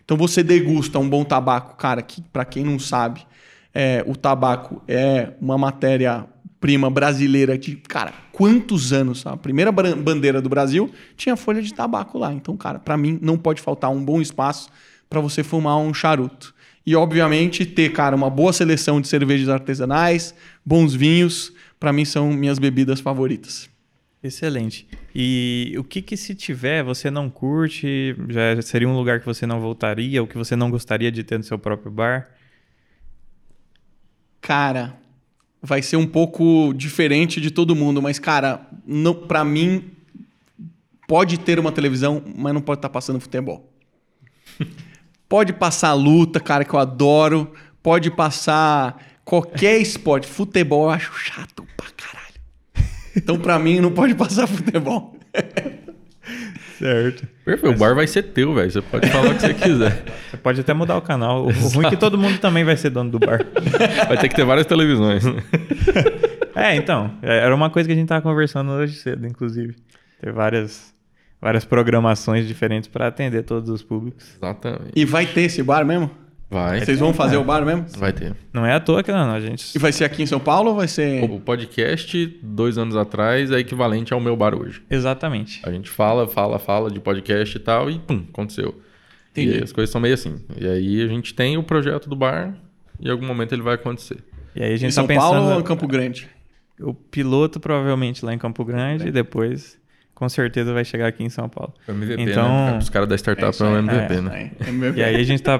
Speaker 3: Então você degusta um bom tabaco, cara, que para quem não sabe, é, o tabaco é uma matéria-prima brasileira de, cara, quantos anos? A primeira bandeira do Brasil tinha folha de tabaco lá. Então, cara, para mim não pode faltar um bom espaço para você fumar um charuto. E, obviamente, ter, cara, uma boa seleção de cervejas artesanais, bons vinhos, para mim são minhas bebidas favoritas.
Speaker 2: Excelente. E o que que se tiver, você não curte, já seria um lugar que você não voltaria, ou que você não gostaria de ter no seu próprio bar?
Speaker 3: Cara, vai ser um pouco diferente de todo mundo, mas, cara, não, pra mim, pode ter uma televisão, mas não pode estar tá passando futebol. Pode passar luta, cara, que eu adoro. Pode passar qualquer esporte. Futebol eu acho chato pra caralho. Então, pra mim, não pode passar futebol.
Speaker 1: Certo. Perfeito. O bar vai ser teu, velho. Você pode falar o que você quiser.
Speaker 2: Você pode até mudar o canal. O ruim é que todo mundo também vai ser dono do bar.
Speaker 1: Vai ter que ter várias televisões.
Speaker 2: É, então. Era uma coisa que a gente tava conversando hoje cedo, inclusive. Ter várias várias programações diferentes para atender todos os públicos.
Speaker 3: Exatamente. E vai ter esse bar mesmo?
Speaker 1: Vai.
Speaker 3: Vocês vão fazer é. o bar mesmo?
Speaker 1: Vai ter.
Speaker 2: Não é à toa que não, a gente.
Speaker 3: E vai ser aqui em São Paulo ou vai ser.
Speaker 1: O podcast, dois anos atrás, é equivalente ao meu bar hoje.
Speaker 2: Exatamente.
Speaker 1: A gente fala, fala, fala de podcast e tal, e pum, aconteceu. Entendi. E as coisas são meio assim. E aí a gente tem o projeto do bar, e em algum momento ele vai acontecer.
Speaker 2: E aí a gente
Speaker 3: em tá São
Speaker 2: pensando...
Speaker 3: Paulo ou em Campo Grande?
Speaker 2: O piloto provavelmente lá em Campo Grande, é. e depois com certeza vai chegar aqui em São Paulo.
Speaker 1: O MVP, né? então, né? Os caras da startup é, é o MVP, é, né?
Speaker 2: É, e aí a gente está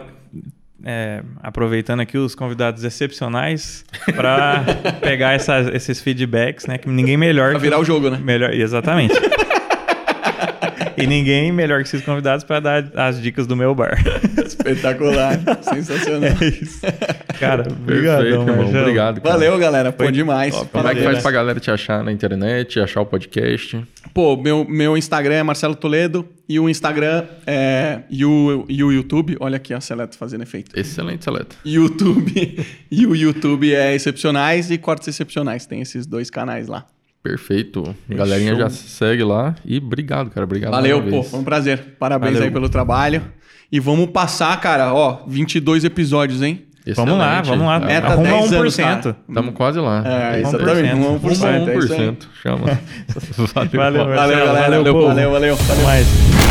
Speaker 2: é, aproveitando aqui os convidados excepcionais para pegar essas, esses feedbacks, né? Que ninguém melhor.
Speaker 3: Pra virar
Speaker 2: que,
Speaker 3: o jogo, né?
Speaker 2: Melhor, exatamente. e ninguém melhor que esses convidados para dar as dicas do meu bar.
Speaker 3: Espetacular, sensacional. É isso.
Speaker 2: Cara, obrigado, irmão.
Speaker 3: Obrigado. Cara. Valeu, galera. Foi demais.
Speaker 1: Top. Como é que faz pra galera te achar na internet, achar o podcast?
Speaker 3: Pô, meu, meu Instagram é Marcelo Toledo e o Instagram é, e, o, e o YouTube. Olha aqui a Seleto fazendo efeito.
Speaker 1: Excelente, Seleto.
Speaker 3: YouTube. e o YouTube é Excepcionais e Cortes Excepcionais. Tem esses dois canais lá.
Speaker 1: Perfeito. A galerinha já segue lá. E obrigado, cara. Obrigado.
Speaker 3: Valeu, pô. Foi um prazer. Parabéns Valeu. aí pelo trabalho. E vamos passar, cara, ó, 22 episódios, hein?
Speaker 2: Excelente. Vamos lá, vamos lá.
Speaker 3: Meta Arruma 10 anos, 1%.
Speaker 1: Estamos quase lá.
Speaker 3: É, exatamente. 1%.
Speaker 1: 1%. 1%. É Chama.
Speaker 3: valeu, valeu, valeu, valeu, valeu, valeu, valeu. valeu. Mais.